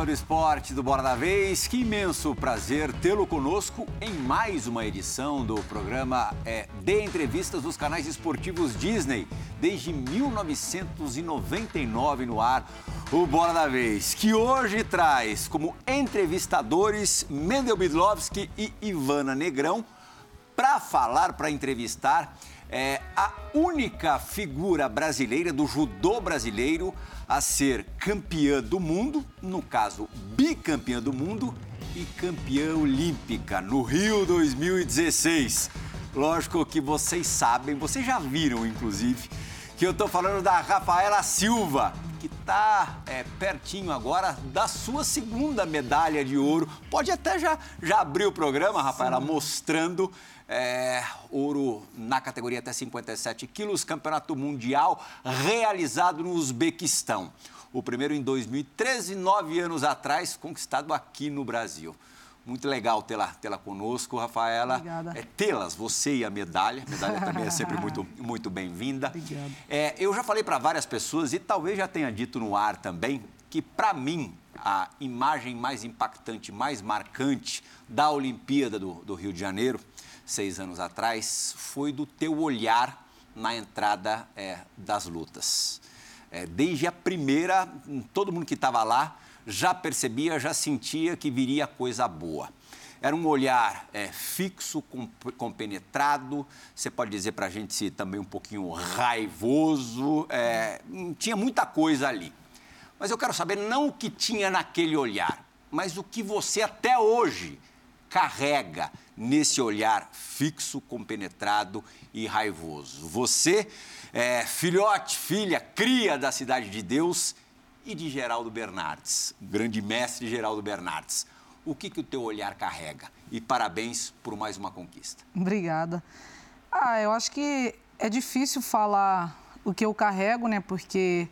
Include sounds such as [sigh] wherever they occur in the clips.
Do esporte do Bora da Vez. Que imenso prazer tê-lo conosco em mais uma edição do programa é, de entrevistas dos canais esportivos Disney, desde 1999 no ar. O Bora da Vez, que hoje traz como entrevistadores Mendel Bidlovski e Ivana Negrão para falar, para entrevistar é, a única figura brasileira do judô brasileiro a ser campeã do mundo, no caso, bicampeã do mundo e campeã olímpica no Rio 2016. Lógico que vocês sabem, vocês já viram, inclusive, que eu estou falando da Rafaela Silva, que está é, pertinho agora da sua segunda medalha de ouro. Pode até já, já abrir o programa, Rafaela, Sim. mostrando é, ouro na categoria até 57 quilos, campeonato mundial realizado no Uzbequistão. O primeiro em 2013, nove anos atrás, conquistado aqui no Brasil. Muito legal tê-la tê conosco, Rafaela. Obrigada. É, tê-las, você e a medalha. A medalha também é sempre muito, muito bem-vinda. Obrigada. É, eu já falei para várias pessoas, e talvez já tenha dito no ar também, que para mim a imagem mais impactante, mais marcante da Olimpíada do, do Rio de Janeiro seis anos atrás, foi do teu olhar na entrada é, das lutas. É, desde a primeira, todo mundo que estava lá já percebia, já sentia que viria coisa boa. Era um olhar é, fixo, compenetrado, você pode dizer para a gente se também um pouquinho raivoso, é, tinha muita coisa ali. Mas eu quero saber não o que tinha naquele olhar, mas o que você até hoje carrega nesse olhar fixo, compenetrado e raivoso. Você, é, filhote, filha, cria da Cidade de Deus e de Geraldo Bernardes, grande mestre Geraldo Bernardes. O que, que o teu olhar carrega? E parabéns por mais uma conquista. Obrigada. Ah, eu acho que é difícil falar o que eu carrego, né? Porque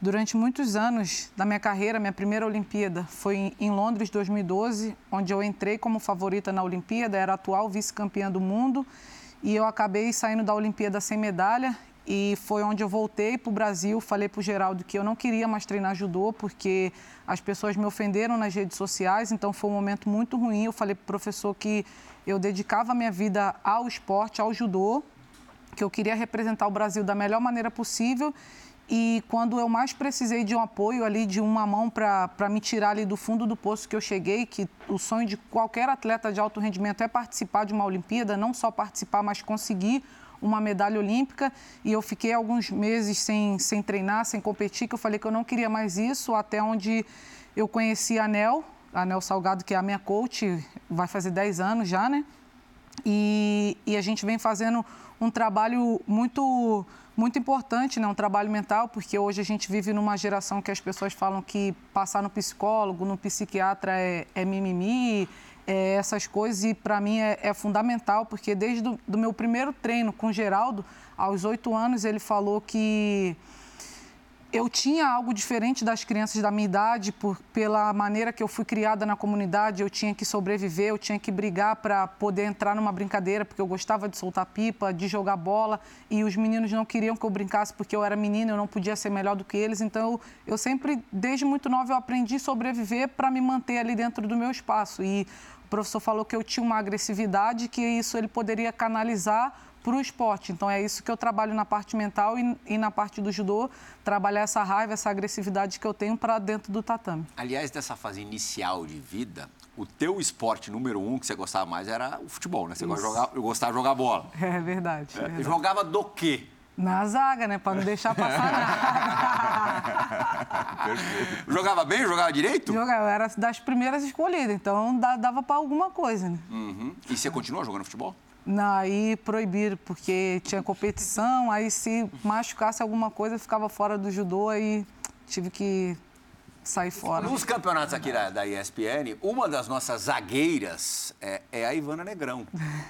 Durante muitos anos da minha carreira, minha primeira Olimpíada foi em Londres 2012, onde eu entrei como favorita na Olimpíada, era atual vice-campeã do mundo e eu acabei saindo da Olimpíada sem medalha e foi onde eu voltei para o Brasil. Falei para o Geraldo que eu não queria mais treinar judô porque as pessoas me ofenderam nas redes sociais, então foi um momento muito ruim. Eu falei para o professor que eu dedicava a minha vida ao esporte, ao judô, que eu queria representar o Brasil da melhor maneira possível e quando eu mais precisei de um apoio ali, de uma mão para me tirar ali do fundo do poço que eu cheguei, que o sonho de qualquer atleta de alto rendimento é participar de uma Olimpíada, não só participar, mas conseguir uma medalha olímpica. E eu fiquei alguns meses sem, sem treinar, sem competir, que eu falei que eu não queria mais isso, até onde eu conheci a Anel, a Anel Salgado, que é a minha coach, vai fazer 10 anos já, né? E, e a gente vem fazendo um trabalho muito muito importante, né? um trabalho mental, porque hoje a gente vive numa geração que as pessoas falam que passar no psicólogo, no psiquiatra é, é mimimi, é essas coisas, e para mim é, é, fundamental, porque desde o do meu primeiro treino com Geraldo, aos oito anos, ele falou que eu tinha algo diferente das crianças da minha idade, por, pela maneira que eu fui criada na comunidade, eu tinha que sobreviver, eu tinha que brigar para poder entrar numa brincadeira, porque eu gostava de soltar pipa, de jogar bola, e os meninos não queriam que eu brincasse porque eu era menina, eu não podia ser melhor do que eles. Então, eu, sempre, desde muito nova, eu aprendi a sobreviver para me manter ali dentro do meu espaço. E o professor falou que eu tinha uma agressividade, que isso ele poderia canalizar para o esporte. Então é isso que eu trabalho na parte mental e, e, na parte do judô, trabalhar essa raiva, essa agressividade que eu tenho para dentro do tatame. Aliás, dessa fase inicial de vida, o teu esporte número um que você gostava mais era o futebol, né? Você gostava de jogar, eu gostava de jogar bola. [laughs] É verdade. É, verdade. Jogava do quê? Na zaga, né? Para não deixar passar nada. [laughs] jogava bem? Jogava direito? Jogava, era das primeiras escolhidas, então dava para alguma coisa, né? Uhum. E você continuou jogando futebol? Aí proibiram, porque tinha competição, aí se machucasse alguma coisa, ficava fora do judô, aí tive que sair fora. Nos campeonatos aqui da, da ESPN, uma das nossas zagueiras é, é a Ivana Negrão,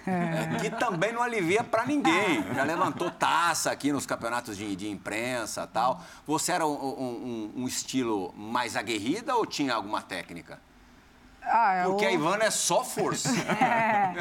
é. [laughs] que também não alivia para ninguém. Já levantou taça aqui nos campeonatos de, de imprensa tal. Você era um, um, um estilo mais aguerrida ou tinha alguma técnica? Ah, é Porque o... a Ivana é só força. [laughs] É,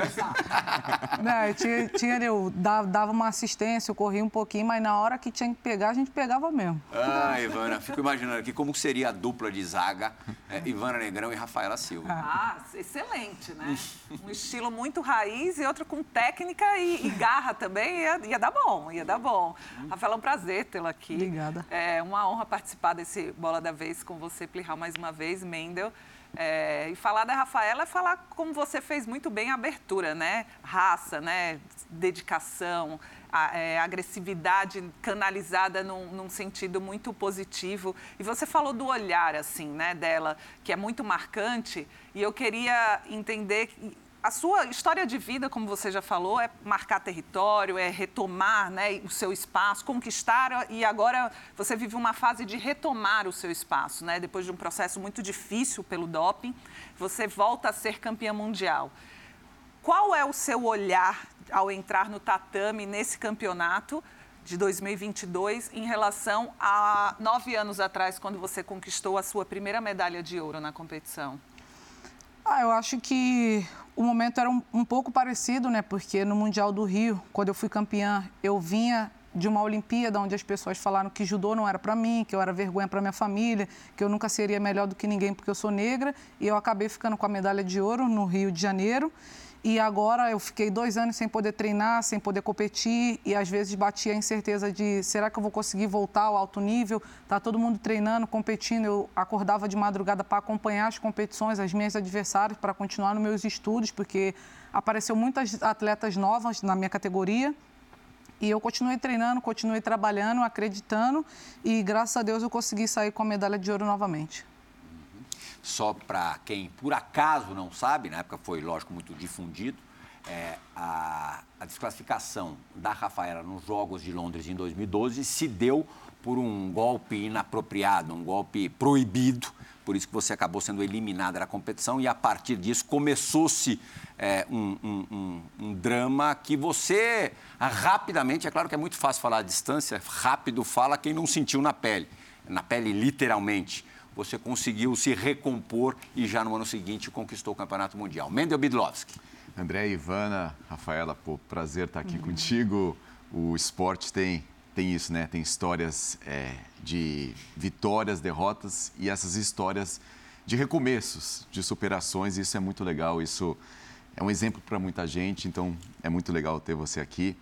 Não, eu tinha, tinha, eu dava uma assistência, eu corria um pouquinho, mas na hora que tinha que pegar, a gente pegava mesmo. Ah, Ivana, fico imaginando aqui como seria a dupla de zaga, é, Ivana Negrão e Rafaela Silva. Ah, excelente, né? Um estilo muito raiz e outro com técnica e, e garra também, ia, ia, dar bom, ia dar bom. Rafaela, é um prazer tê-la aqui. Obrigada. É uma honra participar desse Bola da Vez com você, Plihal, mais uma vez, Mendel. É, e falar da Rafaela é falar como você fez muito bem a abertura, né? Raça, né? Dedicação, a, é, agressividade canalizada num, num, sentido muito positivo. E você falou do olhar, assim, né, dela, que é muito marcante. E eu queria entender a sua história de vida, como você já falou, é marcar território, é retomar né, o seu espaço, conquistar, e agora você vive uma fase de retomar o seu espaço, né? Depois de um processo muito difícil pelo doping, você volta a ser campeã mundial. Qual é o seu olhar ao entrar no tatame nesse campeonato de 2022 em relação a nove anos atrás, quando você conquistou a sua primeira medalha de ouro na competição? Ah, eu acho que o momento era um, um, pouco parecido, né? Porque no Mundial do Rio, quando eu fui campeã, eu vinha de uma Olimpíada onde as pessoas falaram que judô não era para mim, que eu era vergonha para minha família, que eu nunca seria melhor do que ninguém porque eu sou negra, e eu acabei ficando com a medalha de ouro no Rio de Janeiro. E agora eu fiquei dois anos sem poder treinar, sem poder competir e às vezes batia a incerteza de será que eu vou conseguir voltar ao alto nível? Tá todo mundo treinando, competindo. Eu acordava de madrugada para acompanhar as competições, as minhas adversárias, para continuar nos meus estudos, porque apareceu muitas atletas novas na minha categoria. E eu continuei treinando, continuei trabalhando, acreditando e graças a Deus eu consegui sair com a medalha de ouro novamente. Só para quem por acaso não sabe, na época foi, lógico, muito difundido, é, a, a, desclassificação da Rafaela nos Jogos de Londres em 2012 se deu por um golpe inapropriado, um golpe proibido, por isso que você acabou sendo eliminada da competição e a partir disso começou-se é, um, um, um, um, drama que você rapidamente, é claro que é muito fácil falar à distância, rápido fala quem não sentiu na pele, na pele literalmente você conseguiu se recompor e já no ano seguinte conquistou o Campeonato Mundial. Mendel Bidlovski. André, Ivana, Rafaela, pô, prazer estar aqui uhum. contigo. O esporte tem, tem isso, né? Tem histórias é, de vitórias, derrotas e essas histórias de recomeços, de superações. Isso é muito legal. Isso é um exemplo para muita gente, então é muito legal ter você aqui.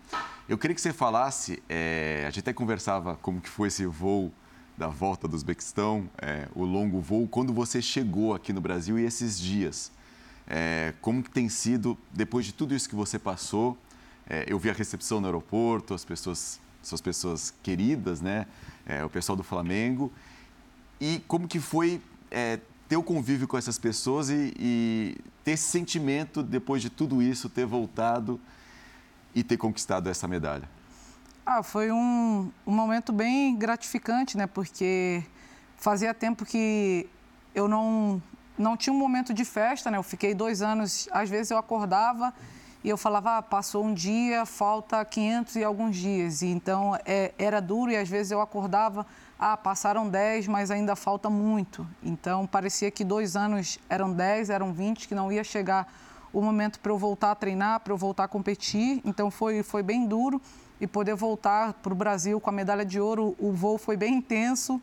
Eu queria que você falasse, é, a gente até conversava como que foi esse voo da volta do Uzbequistão, é, o longo voo, quando você chegou aqui no Brasil e esses dias. É, como que tem sido, depois de tudo isso que você passou, é, eu vi a recepção no aeroporto, as pessoas, suas pessoas queridas, né? É, o pessoal do Flamengo. E como que foi é, ter o convívio com essas pessoas e, e ter esse sentimento, depois de tudo isso, ter voltado e ter conquistado essa medalha? Ah, foi um, um momento bem gratificante, né? Porque fazia tempo que eu não, não tinha um momento de festa, né? Eu fiquei dois anos, às vezes eu acordava e eu falava, ah, passou um dia, falta 500 e alguns dias. E então é, era duro e às vezes eu acordava, ah, passaram 10, mas ainda falta muito. Então parecia que dois anos eram 10, eram 20, que não ia chegar o momento para eu voltar a treinar, para eu voltar a competir. Então foi, foi bem duro e poder voltar para o Brasil com a medalha de ouro. O voo foi bem intenso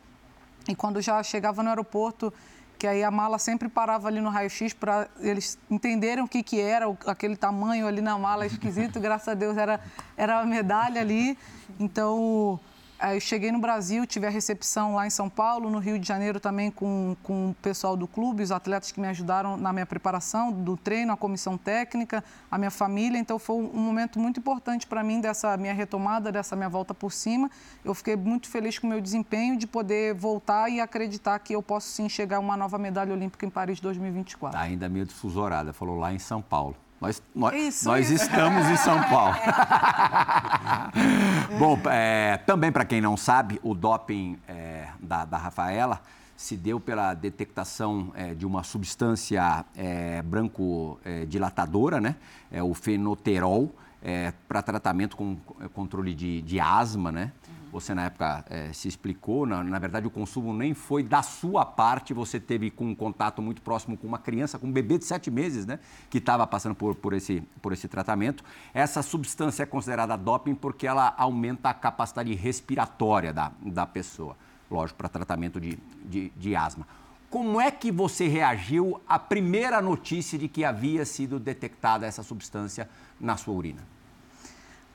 e quando já chegava no aeroporto, que aí a mala sempre parava ali no raio-x para eles entenderem o que, que era, aquele tamanho ali na mala esquisito, [laughs] graças a Deus era, era a medalha ali. Então, Aí eu cheguei no Brasil, tive a recepção lá em São Paulo, no Rio de Janeiro também com, com o pessoal do clube, os atletas que me ajudaram na minha preparação, do treino, a comissão técnica, a minha família. Então foi um momento muito importante para mim dessa minha retomada, dessa minha volta por cima. Eu fiquei muito feliz com o meu desempenho de poder voltar e acreditar que eu posso sim chegar a uma nova medalha olímpica em Paris 2024. Tá ainda meio desfusorada, falou lá em São Paulo. Nós, nós, isso, nós isso. estamos em São Paulo. [laughs] Bom, é, também para quem não sabe, o doping é, da, da, Rafaela se deu pela detectação é, de uma substância é, branco-dilatadora, né? É o fenoterol, é, para tratamento com controle de, de asma, né? Você, na época, é, se explicou. Na, na, verdade, o consumo nem foi da sua parte. Você teve com um contato muito próximo com uma criança, com um bebê de sete meses, né? Que estava passando por, por, esse, por esse tratamento. Essa substância é considerada doping porque ela aumenta a capacidade respiratória da, da pessoa. Lógico, para tratamento de, de, de asma. Como é que você reagiu à primeira notícia de que havia sido detectada essa substância na sua urina?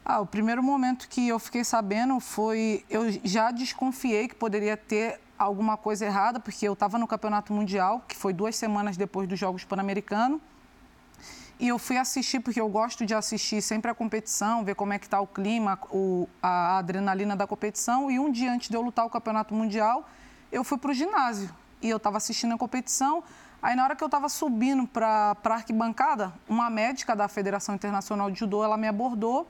Ah, o primeiro momento que eu fiquei sabendo foi. Eu já desconfiei que poderia ter alguma coisa errada, porque eu estava no Campeonato Mundial, que foi duas semanas depois dos Jogos Pan-Americanos. E eu fui assistir, porque eu gosto de assistir sempre a competição, ver como é que está o clima, o, a adrenalina da competição. E um dia antes de eu lutar o Campeonato Mundial, eu fui para o ginásio. E eu estava assistindo a competição. Aí, na hora que eu estava subindo para a arquibancada, uma médica da Federação Internacional de Judô, ela me abordou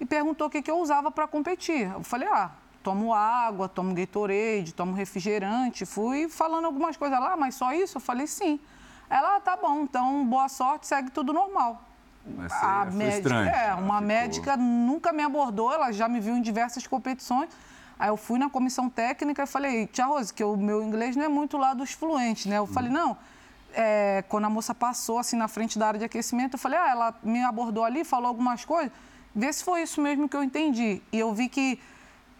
e perguntou o que, que eu usava para competir. Eu falei, ah, tomo água, tomo Gatorade, tomo refrigerante. Fui falando algumas coisas lá, mas só isso? Eu falei, sim. Ela, ah, tá bom, então boa sorte, segue tudo normal. Mas a médica, estranho. É, uma ficou... médica nunca me abordou, ela já me viu em diversas competições. Aí eu fui na comissão técnica e falei, tia Rose, que o meu inglês não é muito lá dos fluentes, né? Eu hum. falei, não, é, quando a moça passou assim na frente da área de aquecimento, eu falei, ah, ela me abordou ali, falou algumas coisas vê se foi isso mesmo que eu entendi. E eu vi que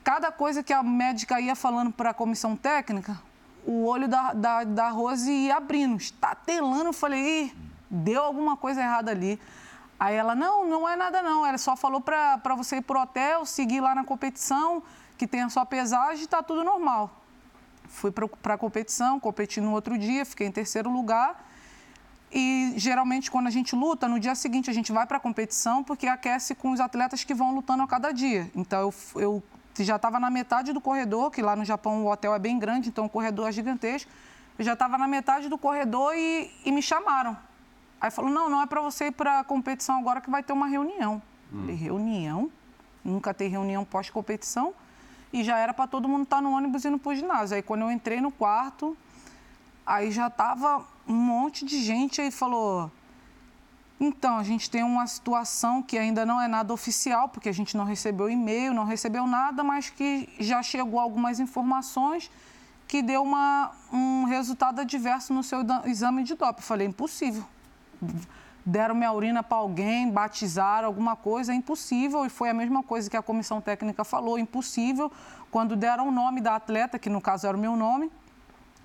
cada coisa que a médica ia falando para a comissão técnica, o olho da, da, da Rose ia abrindo, estatelando. Eu falei, Ih, deu alguma coisa errada ali. Aí ela, não, não é nada não. Ela só falou para você ir para o hotel, seguir lá na competição, que tem a sua pesagem está tudo normal. Fui para a competição, competi no outro dia, fiquei em terceiro lugar. E geralmente, quando a gente luta, no dia seguinte a gente vai para a competição porque aquece com os atletas que vão lutando a cada dia. Então, eu, eu já estava na metade do corredor, que lá no Japão o hotel é bem grande, então o corredor é gigantesco. Eu já estava na metade do corredor e, e, me chamaram. Aí falou: não, não é para você ir para a competição agora que vai ter uma reunião. Hum. Falei: reunião? Nunca tem reunião pós-competição. E já era para todo mundo estar tá no ônibus indo para o ginásio. Aí quando eu entrei no quarto, aí já estava um monte de gente aí falou. Então, a gente tem uma situação que ainda não é nada oficial, porque a gente não recebeu e-mail, não recebeu nada, mas que já chegou algumas informações que deu uma, um resultado adverso no seu exame de doping. Falei, impossível. Deram minha urina para alguém, batizaram alguma coisa, é impossível. E foi a mesma coisa que a comissão técnica falou, impossível. Quando deram o nome da atleta, que no caso era o meu nome,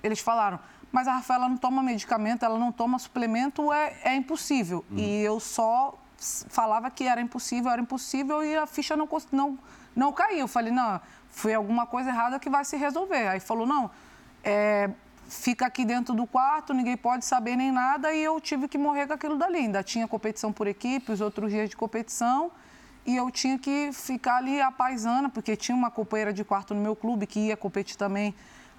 eles falaram, mas a Rafaela não toma medicamento, ela não toma suplemento, é, é impossível. Uhum. E eu só falava que era impossível, era impossível e a ficha não, não, não caiu. Eu falei, não, foi alguma coisa errada que vai se resolver. Aí falou, não, é, fica aqui dentro do quarto, ninguém pode saber nem nada, e eu tive que morrer com aquilo dali. Ainda tinha competição por equipe, os outros dias de competição, e eu tinha que ficar ali a paisana, porque tinha uma companheira de quarto no meu clube que ia competir também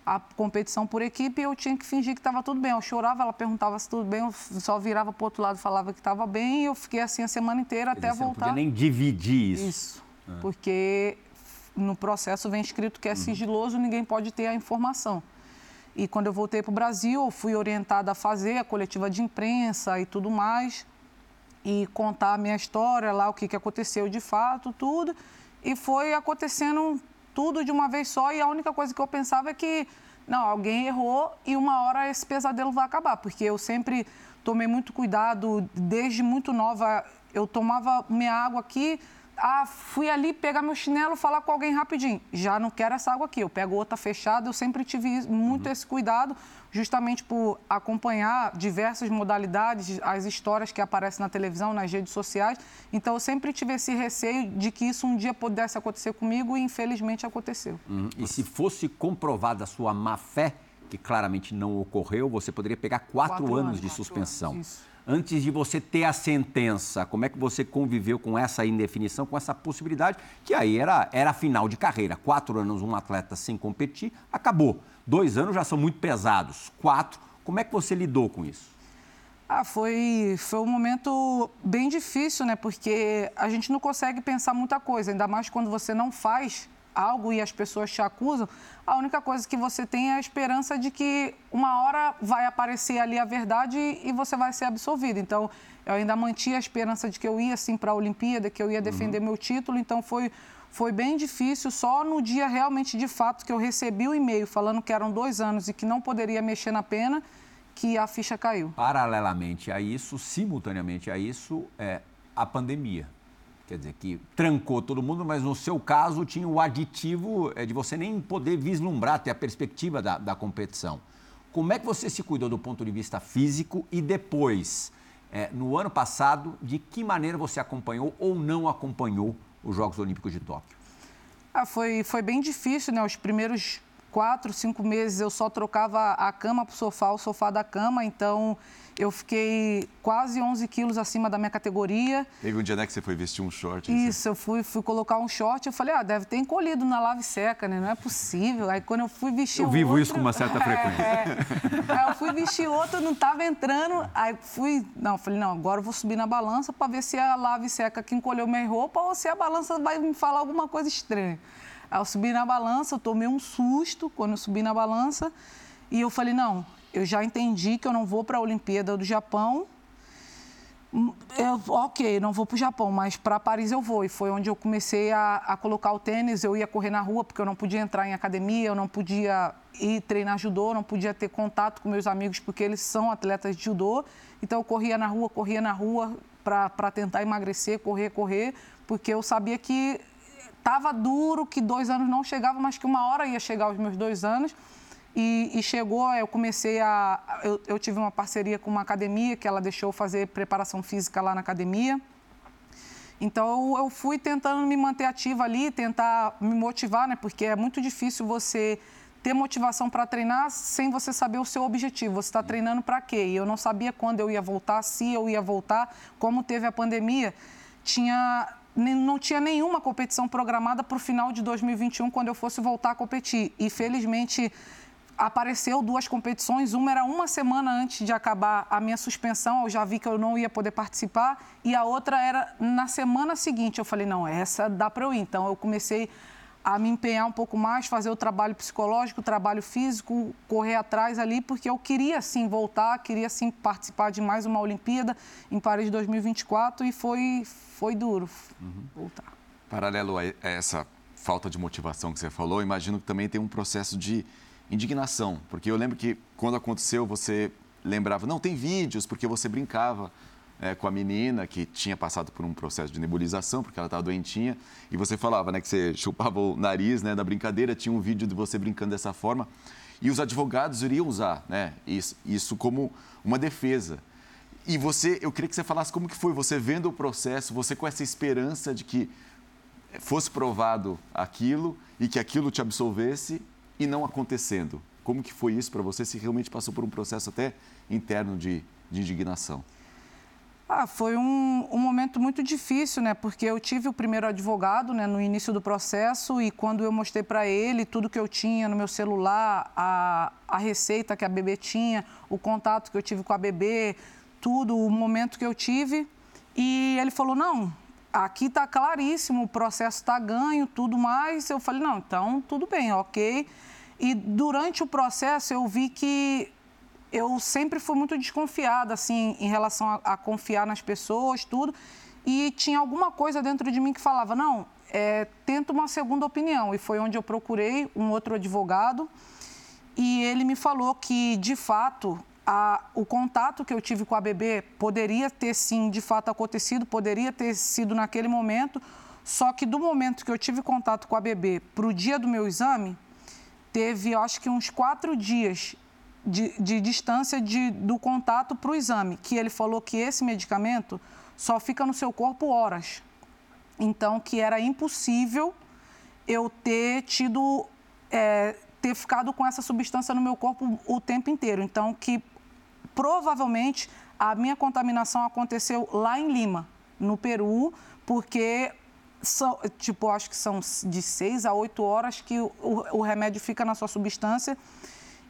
a competição por equipe e eu tinha que fingir que estava tudo bem. Eu chorava, ela perguntava se tudo bem, eu só virava para o outro lado e falava que estava bem e eu fiquei assim a semana inteira até voltar. Não podia nem dividir isso. Isso, ah. porque no processo vem escrito que é uhum. sigiloso, ninguém pode ter a informação. E quando eu voltei para o Brasil, eu fui orientada a fazer a coletiva de imprensa e tudo mais, e contar a minha história lá, o que, que aconteceu de fato, tudo. E foi acontecendo tudo de uma vez só e a única coisa que eu pensava é que, não, alguém errou e uma hora esse pesadelo vai acabar, porque eu sempre tomei muito cuidado, desde muito nova, eu tomava minha água aqui, ah, fui ali pegar meu chinelo, falar com alguém rapidinho. Já não quero essa água aqui, eu pego outra fechada. Eu sempre tive muito uhum. esse cuidado, justamente por acompanhar diversas modalidades, as histórias que aparecem na televisão, nas redes sociais. Então, eu sempre tive esse receio de que isso um dia pudesse acontecer comigo e, infelizmente, aconteceu. Uhum. E se fosse comprovada a sua má fé, que claramente não ocorreu, você poderia pegar quatro, quatro anos, anos, de suspensão. Anos, antes de você ter a sentença, como é que você conviveu com essa indefinição, com essa possibilidade, que aí era, era final de carreira. Quatro anos um atleta sem competir, acabou. Dois anos já são muito pesados. Quatro, como é que você lidou com isso? Ah, foi, foi um momento bem difícil, né? Porque a gente não consegue pensar muita coisa, ainda mais quando você não faz algo e as pessoas te acusam, a única coisa que você tem é a esperança de que uma hora vai aparecer ali a verdade e você vai ser absolvido. Então, eu ainda mantinha a esperança de que eu ia sim para a Olimpíada, que eu ia defender uhum. meu título. Então, foi, foi bem difícil. Só no dia realmente de fato que eu recebi o e-mail falando que eram dois anos e que não poderia mexer na pena, que a ficha caiu. Paralelamente a isso, simultaneamente a isso, é a pandemia. Quer dizer, que trancou todo mundo, mas no seu caso tinha o aditivo é, de você nem poder vislumbrar, ter a perspectiva da, da competição. Como é que você se cuidou do ponto de vista físico e depois, é, no ano passado, de que maneira você acompanhou ou não acompanhou os Jogos Olímpicos de Tóquio? Ah, foi, foi bem difícil, né? Os primeiros quatro, cinco meses eu só trocava a cama para o sofá, o sofá da cama, então eu fiquei quase 11 quilos acima da minha categoria. Teve um dia né, que você foi vestir um short? Isso, eu fui, fui colocar um short, eu falei, ah, deve ter encolhido na lave seca, né? Não é possível. Aí quando eu fui vestir Eu vivo outro, isso com uma certa [laughs] frequência. É, aí eu fui vestir outro, não estava entrando, aí fui, não, falei, não, agora eu vou subir na balança para ver se a lave seca que encolheu minha roupa ou se a balança vai me falar alguma coisa estranha. Aí eu subi na balança, eu tomei um susto quando eu subi na balança e eu falei, não, eu já entendi que eu não vou para a Olimpíada do Japão. Eu, ok, não vou para o Japão, mas para Paris eu vou. E foi onde eu comecei a, a, colocar o tênis. Eu ia correr na rua, porque eu não podia entrar em academia, eu não podia ir treinar judô, não podia ter contato com meus amigos, porque eles são atletas de judô. Então eu corria na rua, corria na rua para tentar emagrecer, correr, correr, porque eu sabia que Estava duro, que dois anos não chegava, mas que uma hora ia chegar os meus dois anos. E, e chegou, eu comecei a. Eu, eu, tive uma parceria com uma academia que ela deixou fazer preparação física lá na academia. Então eu fui tentando me manter ativa ali, tentar me motivar, né? Porque é muito difícil você ter motivação para treinar sem você saber o seu objetivo. Você está treinando para quê? E eu não sabia quando eu ia voltar, se eu ia voltar. Como teve a pandemia, tinha não tinha nenhuma competição programada para o final de 2021, quando eu fosse voltar a competir. E felizmente apareceu duas competições. Uma era uma semana antes de acabar a minha suspensão, eu já vi que eu não ia poder participar. E a outra era na semana seguinte. Eu falei, não, essa dá para eu ir. Então eu comecei a me empenhar um pouco mais, fazer o trabalho psicológico, o trabalho físico, correr atrás ali, porque eu queria sim voltar, queria sim participar de mais uma Olimpíada em Paris 2024 e foi, foi duro uhum. voltar. Paralelo a essa falta de motivação que você falou, imagino que também tem um processo de indignação, porque eu lembro que quando aconteceu você lembrava, não, tem vídeos, porque você brincava é, com a menina que tinha passado por um processo de nebulização, porque ela estava doentinha, e você falava né, que você chupava o nariz né, da brincadeira, tinha um vídeo de você brincando dessa forma, e os advogados iriam usar né, isso, isso como uma defesa. E você, eu queria que você falasse como que foi você vendo o processo, você com essa esperança de que fosse provado aquilo e que aquilo te absolvesse e não acontecendo. Como que foi isso para você, se realmente passou por um processo até interno de, de indignação? Ah, foi um, um, momento muito difícil, né? Porque eu tive o primeiro advogado né, no início do processo e quando eu mostrei para ele tudo que eu tinha no meu celular, a, a receita que a bebê tinha, o contato que eu tive com a bebê, tudo, o momento que eu tive, e ele falou: não, aqui está claríssimo, o processo está ganho, tudo mais. Eu falei: não, então tudo bem, ok. E durante o processo eu vi que eu sempre fui muito desconfiada, assim, em relação a, a, confiar nas pessoas, tudo. E tinha alguma coisa dentro de mim que falava, não, é, tenta uma segunda opinião. E foi onde eu procurei um outro advogado e ele me falou que, de fato, a, o contato que eu tive com a bebê poderia ter, sim, de fato acontecido, poderia ter sido naquele momento, só que do momento que eu tive contato com a bebê para o dia do meu exame, teve, acho que uns quatro dias de, de distância de, do contato para o exame, que ele falou que esse medicamento só fica no seu corpo horas. Então, que era impossível eu ter tido, é, ter ficado com essa substância no meu corpo o tempo inteiro. Então, que provavelmente a minha contaminação aconteceu lá em Lima, no Peru, porque são, tipo, acho que são de seis a oito horas que o, o remédio fica na sua substância.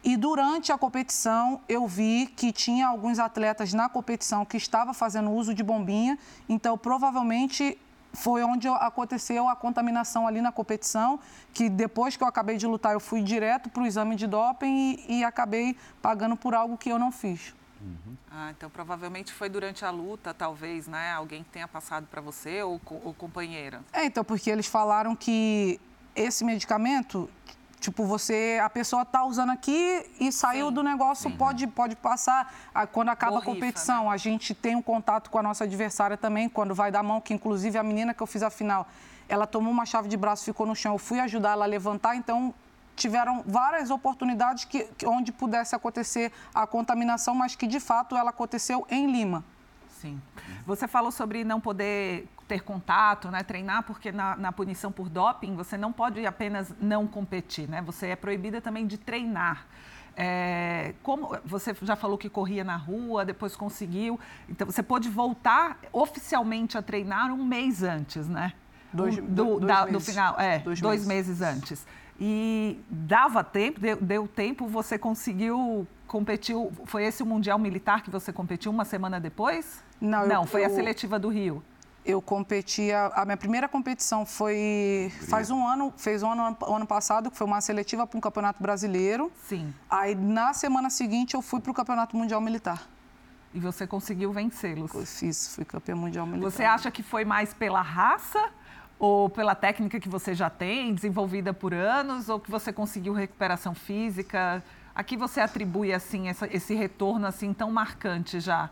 E durante a competição, eu vi que tinha alguns atletas na competição que estavam fazendo uso de bombinha, então provavelmente foi onde aconteceu a contaminação ali na competição, que depois que eu acabei de lutar, eu fui direto para o exame de doping e, e, acabei pagando por algo que eu não fiz. Uhum. Ah, então provavelmente foi durante a luta, talvez, né? Alguém tenha passado para você ou, ou companheira. É, então, porque eles falaram que esse medicamento Tipo, você, a pessoa tá usando aqui e saiu Sim. do negócio, pode, pode passar. Quando acaba Borrifa, a competição, né? a gente tem um contato com a nossa adversária também, quando vai dar mão, que inclusive a menina que eu fiz a final, ela tomou uma chave de braço, ficou no chão, eu fui ajudar ela a levantar, então tiveram várias oportunidades que, onde pudesse acontecer a contaminação, mas que de fato ela aconteceu em Lima. Sim. Você falou sobre não poder ter contato, né, treinar, porque na, na, punição por doping você não pode apenas não competir, né? Você é proibida também de treinar. É, como você já falou que corria na rua, depois conseguiu, então você pode voltar oficialmente a treinar um mês antes, né? Dois, do, dois da, do final, é, dois, dois meses. meses. antes. E dava tempo, deu, deu tempo, você conseguiu competiu. Foi esse o Mundial Militar que você competiu uma semana depois? Não, Não eu, foi eu, a seletiva do Rio. Eu competia. A minha primeira competição foi. Faz um ano, fez um ano, ano passado, que foi uma seletiva para um campeonato brasileiro. Sim. Aí na semana seguinte eu fui para o Campeonato Mundial Militar. E você conseguiu vencê-los? Eu fiz, fui campeã mundial militar. Você acha que foi mais pela raça ou pela técnica que você já tem, desenvolvida por anos, ou que você conseguiu recuperação física? A que você atribui assim essa, esse retorno assim tão marcante já?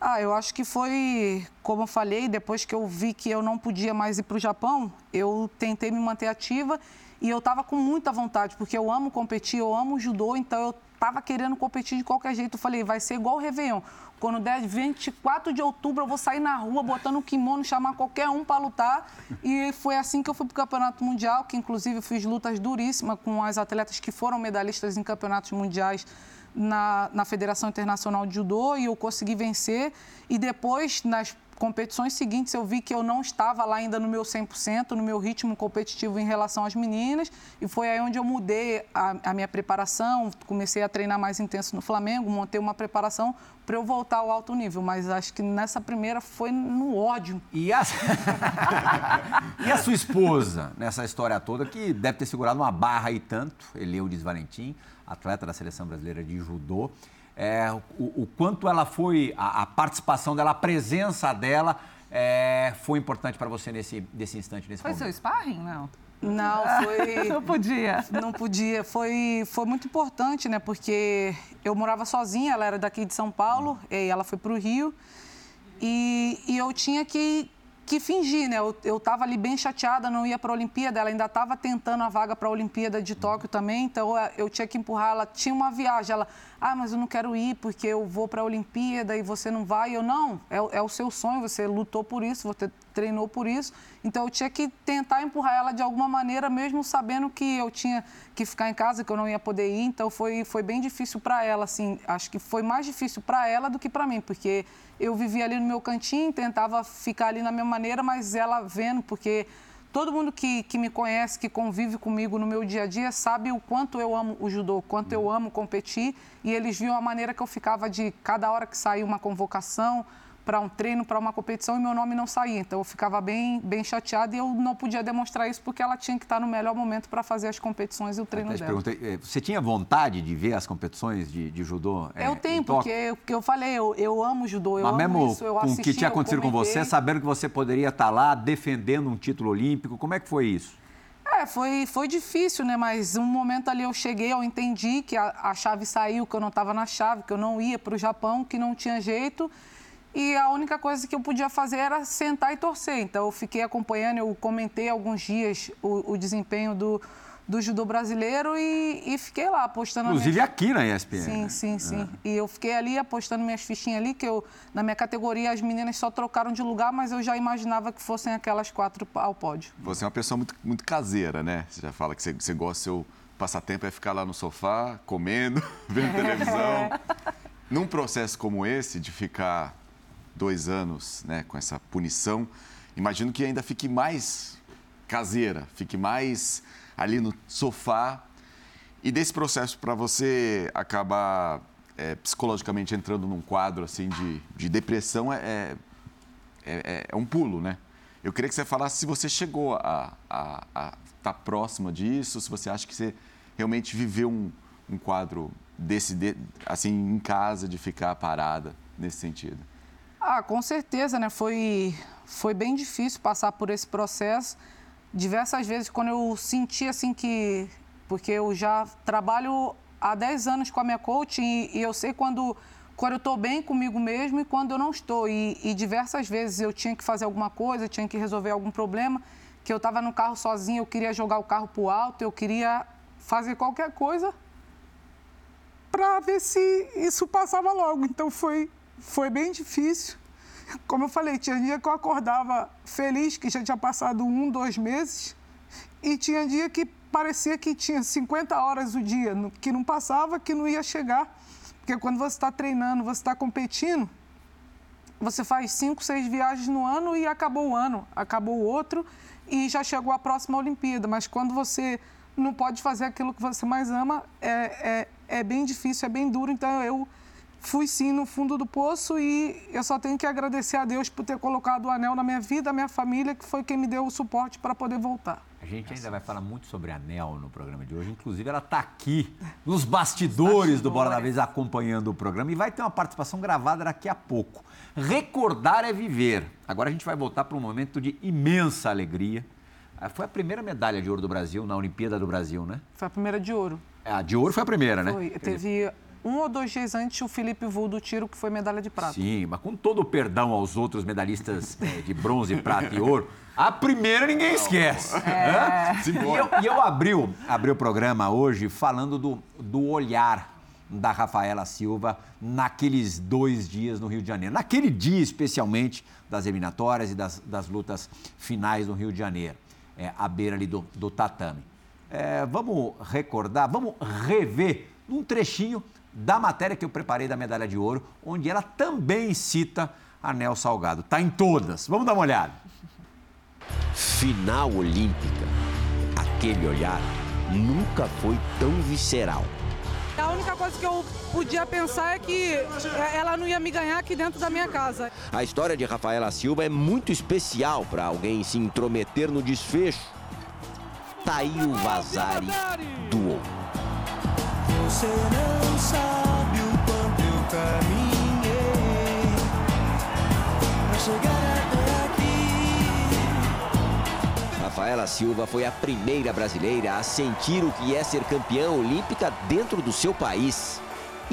Ah, eu acho que foi, como eu falei, depois que eu vi que eu não podia mais ir para o Japão, eu tentei me manter ativa e eu estava com muita vontade, porque eu amo competir, eu amo judô, então eu estava querendo competir de qualquer jeito. Eu falei, vai ser igual o Réveillon. Quando der 24 de outubro, eu vou sair na rua botando um kimono, chamar qualquer um para lutar. E foi assim que eu fui para o Campeonato Mundial, que inclusive eu fiz lutas duríssimas com as atletas que foram medalhistas em campeonatos mundiais na, na Federação Internacional de Judô e eu consegui vencer. E depois, nas competições seguintes eu vi que eu não estava lá ainda no meu 100%, no meu ritmo competitivo em relação às meninas, e foi aí onde eu mudei a, a minha preparação, comecei a treinar mais intenso no Flamengo, montei uma preparação para eu voltar ao alto nível, mas acho que nessa primeira foi no ódio. E a, [laughs] e a sua esposa, nessa história toda, que deve ter segurado uma barra aí tanto, Eleudes Valentim, atleta da seleção brasileira de judô, é, o, o, quanto ela foi, a, a, participação dela, a presença dela é, foi importante para você nesse, nesse instante, nesse foi momento. Foi seu sparring, não? Não, foi. [laughs] não podia. Não podia. Foi, foi muito importante, né? Porque eu morava sozinha, ela era daqui de São Paulo, e ela foi para o Rio. E, e eu tinha que, que fingir, né? Eu estava ali bem chateada, não ia para a Olimpíada, ela ainda estava tentando a vaga para a Olimpíada de Tóquio também, então eu tinha que empurrar. Ela tinha uma viagem, ela, ah, mas eu não quero ir porque eu vou para a Olimpíada e você não vai. Eu, não, é, é, o seu sonho, você lutou por isso, você treinou por isso. Então eu tinha que tentar empurrar ela de alguma maneira, mesmo sabendo que eu tinha que ficar em casa, que eu não ia poder ir. Então foi, foi bem difícil para ela, assim. Acho que foi mais difícil para ela do que para mim, porque eu vivia ali no meu cantinho, tentava ficar ali na minha maneira, mas ela vendo, porque todo mundo que, que me conhece, que convive comigo no meu dia a dia, sabe o quanto eu amo o judô, quanto eu amo competir. E eles viam a maneira que eu ficava de cada hora que saía uma convocação, para um treino, para uma competição e meu nome não saía. Então eu ficava bem, bem chateada e eu não podia demonstrar isso porque ela tinha que estar no melhor momento para fazer as competições e o treino Até dela. Perguntei, eh, você tinha vontade de ver as competições de, de judô? Eu é, tenho, porque, porque eu falei, eu, eu amo judô, eu Mas amo mesmo isso, eu com assisti, o que tinha acontecido com você, sabendo que você poderia estar lá defendendo um título olímpico, como é que foi isso? É, foi, foi difícil, né? Mas um momento ali eu cheguei, eu entendi que a, a chave saiu, que eu não estava na chave, que eu não ia para o Japão, que não tinha jeito. E a única coisa que eu podia fazer era sentar e torcer. Então, eu fiquei acompanhando, eu comentei alguns dias o, o desempenho do, do judô brasileiro e, e fiquei lá apostando. Inclusive minhas... aqui na ESPN. Sim, né? sim, sim. Ah. E eu fiquei ali apostando minhas fichinhas ali, que eu, na minha categoria, as meninas só trocaram de lugar, mas eu já imaginava que fossem aquelas quatro ao pódio. Você é uma pessoa muito, muito caseira, né? Você já fala que você, você gosta seu passatempo é ficar lá no sofá, comendo, [laughs] vendo [laughs] televisão. Num processo como esse, de ficar dois anos né, com essa punição, imagino que ainda fique mais caseira, fique mais ali no sofá. E desse processo para você acabar é, psicologicamente entrando num quadro assim de, de depressão é, é, é, é um pulo, né? Eu queria que você falasse se você chegou a estar tá próxima disso, se você acha que você realmente viveu um, um quadro desse, de, assim, em casa, de ficar parada nesse sentido? Ah, com certeza, né? Foi, foi bem difícil passar por esse processo. Diversas vezes, quando eu senti assim que. Porque eu já trabalho há 10 anos com a minha coach e, e eu sei quando, quando eu estou bem comigo mesmo e quando eu não estou. E, e diversas vezes eu tinha que fazer alguma coisa, tinha que resolver algum problema, que eu estava no carro sozinho, eu queria jogar o carro para o alto, eu queria fazer qualquer coisa para ver se isso passava logo. Então foi, foi bem difícil. Como eu falei, tinha dia que eu acordava feliz que já tinha passado um, dois meses, e tinha dia que parecia que tinha 50 horas o dia, que não passava, que não ia chegar. Porque quando você está treinando, você está competindo, você faz cinco, seis viagens no ano e acabou o ano, acabou o outro e já chegou a próxima Olimpíada. Mas quando você não pode fazer aquilo que você mais ama, é, é, é bem difícil, é bem duro. Então eu fui sim no fundo do poço e eu só tenho que agradecer a Deus por ter colocado o anel na minha vida, a minha família, que foi quem me deu o suporte para poder voltar. A gente ainda vai falar muito sobre anel no programa de hoje. Inclusive, ela está aqui nos bastidores, bastidores do Bora da Vez acompanhando o programa e vai ter uma participação gravada daqui a pouco. Recordar é viver. Agora a gente vai voltar para um momento de imensa alegria. Ah, foi a primeira medalha de ouro do Brasil na Olimpíada do Brasil, né? Foi a primeira de ouro. A de ouro foi a primeira, né? Foi. Teve um ou dois dias antes o Felipe Vu do tiro, que foi medalha de prata. Sim, mas com todo o perdão aos outros medalhistas é, de bronze, prata e ouro, a primeira ninguém esquece. É. E eu, e eu abri, o, abri o programa hoje falando do, do olhar da Rafaela Silva naqueles dois dias no Rio de Janeiro. Naquele dia, especialmente, das eliminatórias e das, das lutas finais no Rio de Janeiro, é, à beira ali do, do tatame. É, vamos recordar, vamos rever num trechinho da matéria que eu preparei da medalha de ouro, onde ela também cita Anel Salgado. Está em todas. Vamos dar uma olhada. Final olímpica. Aquele olhar nunca foi tão visceral. A única coisa que eu podia pensar é que ela não ia me ganhar aqui dentro da minha casa. A história de Rafaela Silva é muito especial para alguém se intrometer no desfecho. Tá aí o Vazari do ouro. Você não sabe o quanto eu caminhei pra chegar até aqui. Rafaela Silva foi a primeira brasileira a sentir o que é ser campeã olímpica dentro do seu país.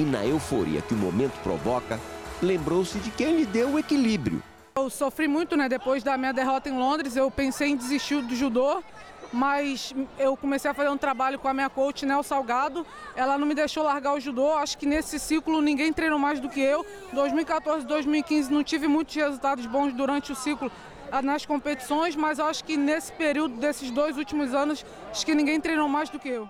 E na euforia que o momento provoca, lembrou-se de quem lhe deu o equilíbrio. Eu sofri muito, né? Depois da minha derrota em Londres, eu pensei em desistir do judô mas eu comecei a fazer um trabalho com a minha coach, Nel Salgado. Ela não me deixou largar o judô. Acho que nesse ciclo ninguém treinou mais do que eu. 2014, 2015 não tive muitos resultados bons durante o ciclo ah, nas competições, mas acho que nesse período desses dois últimos anos, acho que ninguém treinou mais do que eu.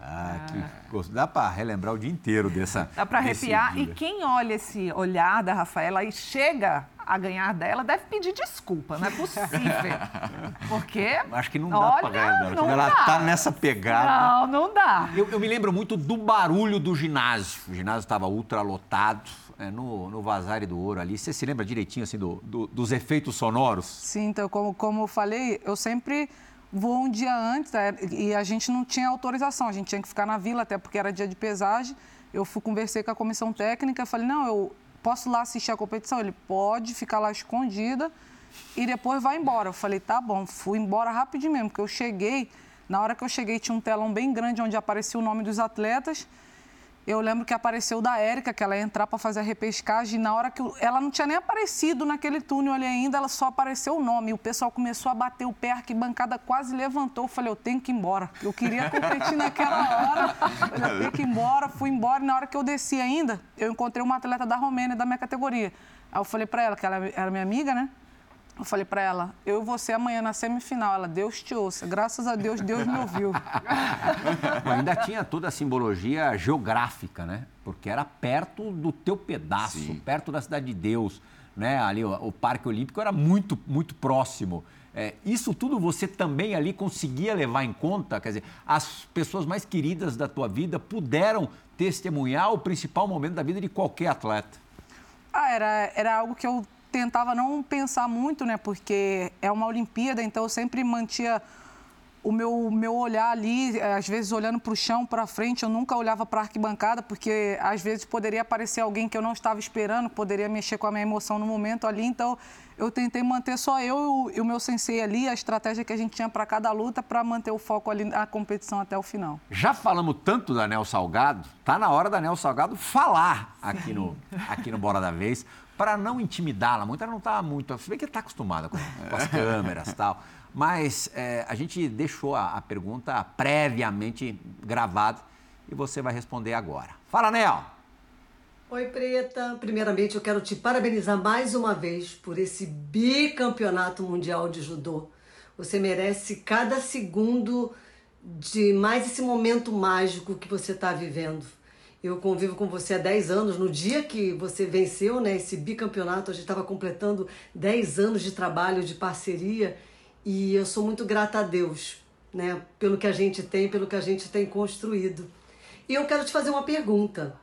Ah, que gosto. Dá para relembrar o dia inteiro dessa. Dá para arrepiar. E quem olha esse olhar da Rafaela e chega a ganhar dela deve pedir desculpa, não é possível. [laughs] Porque. Acho que não dá para ganhar dela. Quando ela tá nessa pegada. Não, não dá. Eu, eu, me lembro muito do barulho do ginásio. O ginásio estava ultra lotado. É, no, no Vazare do Ouro ali. Você se lembra direitinho assim, do, do, dos efeitos sonoros? Sim, então, como, como eu falei, eu sempre vou um dia antes é, e a gente não tinha autorização, a gente tinha que ficar na vila, até porque era dia de pesagem. Eu fui conversei com a comissão técnica, falei, não, eu, posso lá assistir a competição? Ele pode ficar lá escondida e depois vai embora. Eu falei, tá bom, fui embora rapidinho mesmo, porque eu cheguei, na hora que eu cheguei tinha um telão bem grande onde aparecia o nome dos atletas eu lembro que apareceu da Érica, que ela ia entrar para fazer a repescagem, e na hora que ela não tinha nem aparecido naquele túnel ali ainda, ela só apareceu o nome. E o pessoal começou a bater o pé, a arquibancada quase levantou. Eu falei, eu tenho que ir embora. Eu queria competir naquela hora. Eu tenho que ir embora, fui embora. E na hora que eu desci ainda, eu encontrei uma atleta da Romênia, da minha categoria. Aí eu falei para ela, que ela era minha amiga, né? Eu falei para ela, eu e você amanhã na semifinal. Ela, Deus te ouça. Graças a Deus, Deus me ouviu. [laughs] ainda tinha toda a simbologia geográfica, né? Porque era perto do teu pedaço, Sim. perto da cidade de Deus. Né? Ali, o, o Parque Olímpico era muito, muito próximo. É, isso tudo você também ali conseguia levar em conta? Quer dizer, as pessoas mais queridas da tua vida puderam testemunhar o principal momento da vida de qualquer atleta? Ah, era, era algo que eu tentava não pensar muito, né? Porque é uma Olimpíada, então eu sempre mantia o meu, meu olhar ali, é, às vezes olhando para o chão, para frente, eu nunca olhava para a arquibancada, porque às vezes poderia aparecer alguém que eu não estava esperando, poderia mexer com a minha emoção no momento ali. Então, eu tentei manter só eu e o meu sensei ali, a estratégia que a gente tinha para cada luta, para manter o foco ali na competição até o final. Já falamos tanto da Nel Salgado, tá na hora da Nel Salgado falar aqui no, aqui no Bora da Vez, para não intimidá-la muito. Ela não está muito, se bem que está acostumada com, [laughs] com as câmeras e tal. Mas é, a gente deixou a, a, pergunta previamente gravada e você vai responder agora. Fala, Nel! Oi, Preta. Primeiramente, eu quero te parabenizar mais uma vez por esse bicampeonato mundial de judô. Você merece cada segundo de mais esse momento mágico que você está vivendo. Eu convivo com você há 10 anos. No dia que você venceu né, esse bicampeonato, a gente estava completando 10 anos de trabalho, de parceria. E eu sou muito grata a Deus, né, pelo que a gente tem, pelo que a gente tem construído. E eu quero te fazer uma pergunta.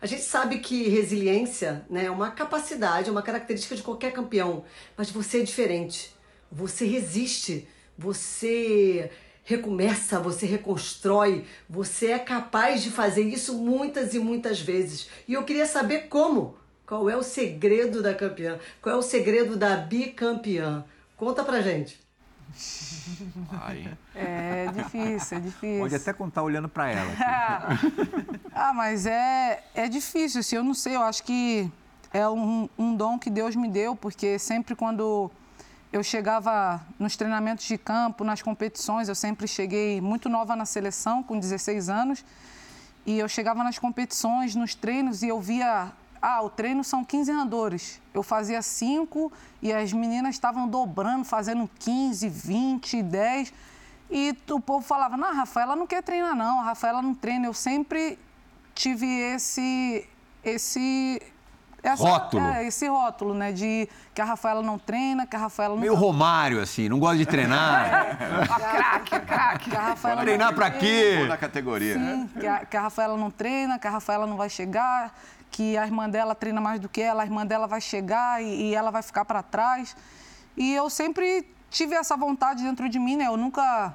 A gente sabe que resiliência né, é uma capacidade, é uma característica de qualquer campeão, mas você é diferente. Você resiste, você recomeça, você reconstrói, você é capaz de fazer isso muitas e muitas vezes. E eu queria saber como. Qual é o segredo da campeã? Qual é o segredo da bicampeã? Conta pra gente. [laughs] Ai. É difícil, é difícil. Pode até contar olhando para ela. [laughs] ah, mas é, é difícil, assim, eu não sei, eu acho que é um, um dom que Deus me deu, porque sempre quando eu chegava nos treinamentos de campo, nas competições, eu sempre cheguei muito nova na seleção, com 16 anos, e eu chegava nas competições, nos treinos, e eu via ah, o treino são 15 andores. Eu fazia 5 e as meninas estavam dobrando, fazendo 15, 20, 10. E o povo falava: Não, a Rafaela não quer treinar, não. A Rafaela não treina. Eu sempre tive esse. esse essa, rótulo. É, esse rótulo, né? De que a Rafaela não treina, que a Rafaela não. Meio Romário, assim, não gosta de treinar. é, [laughs] a craque, craque. Que a Rafaela treinar pra quê? Na categoria. Sim, que a, que a Rafaela não treina, que a Rafaela não vai chegar, que a irmã dela treina mais do que ela, a irmã dela vai chegar e, e ela vai ficar para trás. E eu sempre tive essa vontade dentro de mim, né? Eu nunca,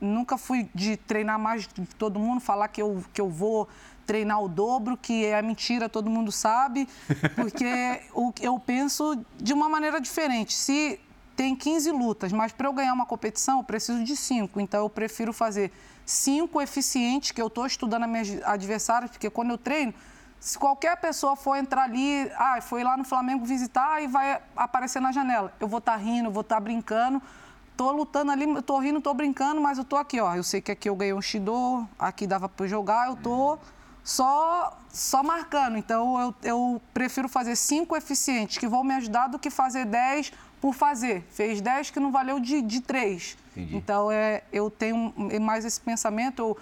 nunca fui de treinar mais de todo mundo, falar que eu, que eu vou treinar o dobro, que é mentira, todo mundo sabe, [laughs] porque o, eu penso de uma maneira diferente. Se tem 15 lutas, mas para eu ganhar uma competição eu preciso de 5, então eu prefiro fazer 5 eficientes, que eu estou estudando as minhas adversárias, porque quando eu treino, se qualquer pessoa for entrar ali, ah, foi lá no Flamengo visitar e vai aparecer na janela, eu vou estar tá rindo, vou estar tá brincando, tô lutando ali, tô rindo, tô brincando, mas eu tô aqui, ó. Eu sei que aqui eu ganhei um Shido, aqui dava para jogar, eu tô só só marcando. Então eu, eu prefiro fazer cinco eficientes que vão me ajudar do que fazer dez por fazer. Fez dez que não valeu de, de três. Entendi. Então é, eu tenho mais esse pensamento. Eu,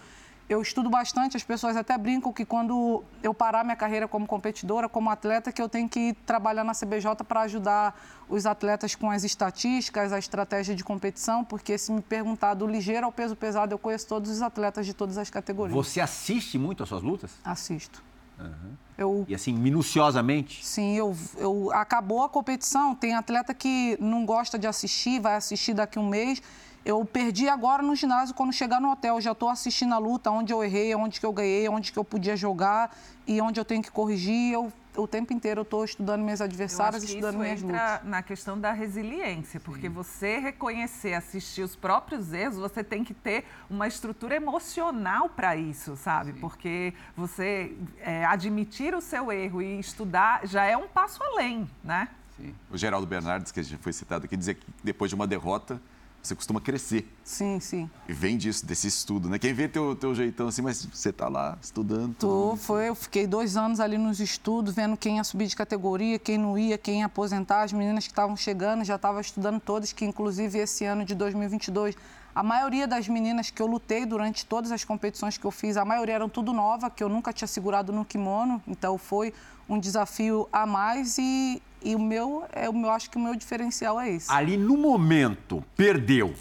eu estudo bastante, as pessoas até brincam que quando eu parar minha carreira como competidora, como atleta, que eu tenho que trabalhar na CBJ para ajudar os atletas com as estatísticas, a estratégia de competição, porque se me perguntar do ligeiro ao peso pesado, eu conheço todos os atletas de todas as categorias. Você assiste muito às suas lutas? Assisto. Uhum. Eu, e assim, minuciosamente? Sim, eu, eu acabou a competição, tem atleta que não gosta de assistir, vai assistir daqui a um mês eu perdi agora no ginásio, quando chegar no hotel, já estou assistindo a luta, onde eu errei, onde que eu ganhei, onde que eu podia jogar e onde eu tenho que corrigir. Eu, o tempo inteiro eu estou estudando minhas adversárias, e estudando minhas entra lutas. na questão da resiliência, porque Sim. você reconhecer, assistir os próprios erros, você tem que ter uma estrutura emocional para isso, sabe? Sim. Porque você é, admitir o seu erro e estudar já é um passo além, né? Sim. O Geraldo Bernardes, que já foi citado aqui, dizia que depois de uma derrota você costuma crescer. Sim, sim. E vem disso, desse estudo, né? Quem vê teu, teu jeitão assim, mas você tá lá estudando. Tô, foi, eu fiquei dois anos ali nos estudos, vendo quem ia subir de categoria, quem não ia, quem ia aposentar. As meninas que estavam chegando, já estava estudando todas, que inclusive esse ano de 2022 a maioria das meninas que eu lutei durante todas as competições que eu fiz, a maioria eram tudo nova, que eu nunca tinha segurado no kimono, então foi um desafio a mais e, e o meu, é, eu acho que o meu diferencial é esse. Ali no momento, perdeu.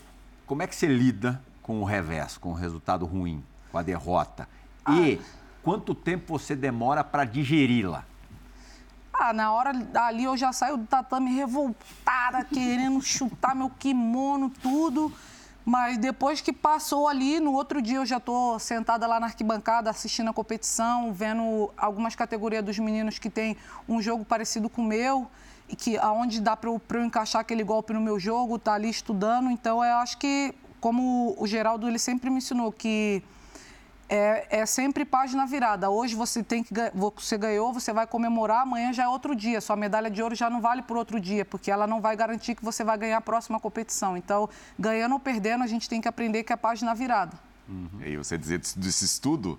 Como é que você lida com o revés, com o resultado ruim, com a derrota? Ah. E quanto tempo você demora para digeri-la? Ah, na hora ali eu já saio do tatame revoltada, querendo chutar meu kimono, tudo. Mas depois que passou ali, no outro dia eu já estou sentada lá na arquibancada assistindo a competição, vendo algumas categorias dos meninos que tem um jogo parecido com o meu e que aonde dá para eu, eu, encaixar aquele golpe no meu jogo, tá ali estudando. Então eu acho que como o Geraldo ele sempre me ensinou que é, é, sempre página virada. Hoje você tem que você ganhou, você vai comemorar, amanhã já é outro dia. Sua medalha de ouro já não vale por outro dia, porque ela não vai garantir que você vai ganhar a próxima competição. Então, ganhando ou perdendo, a gente tem que aprender que é página virada. Uhum. E aí você dizer desse estudo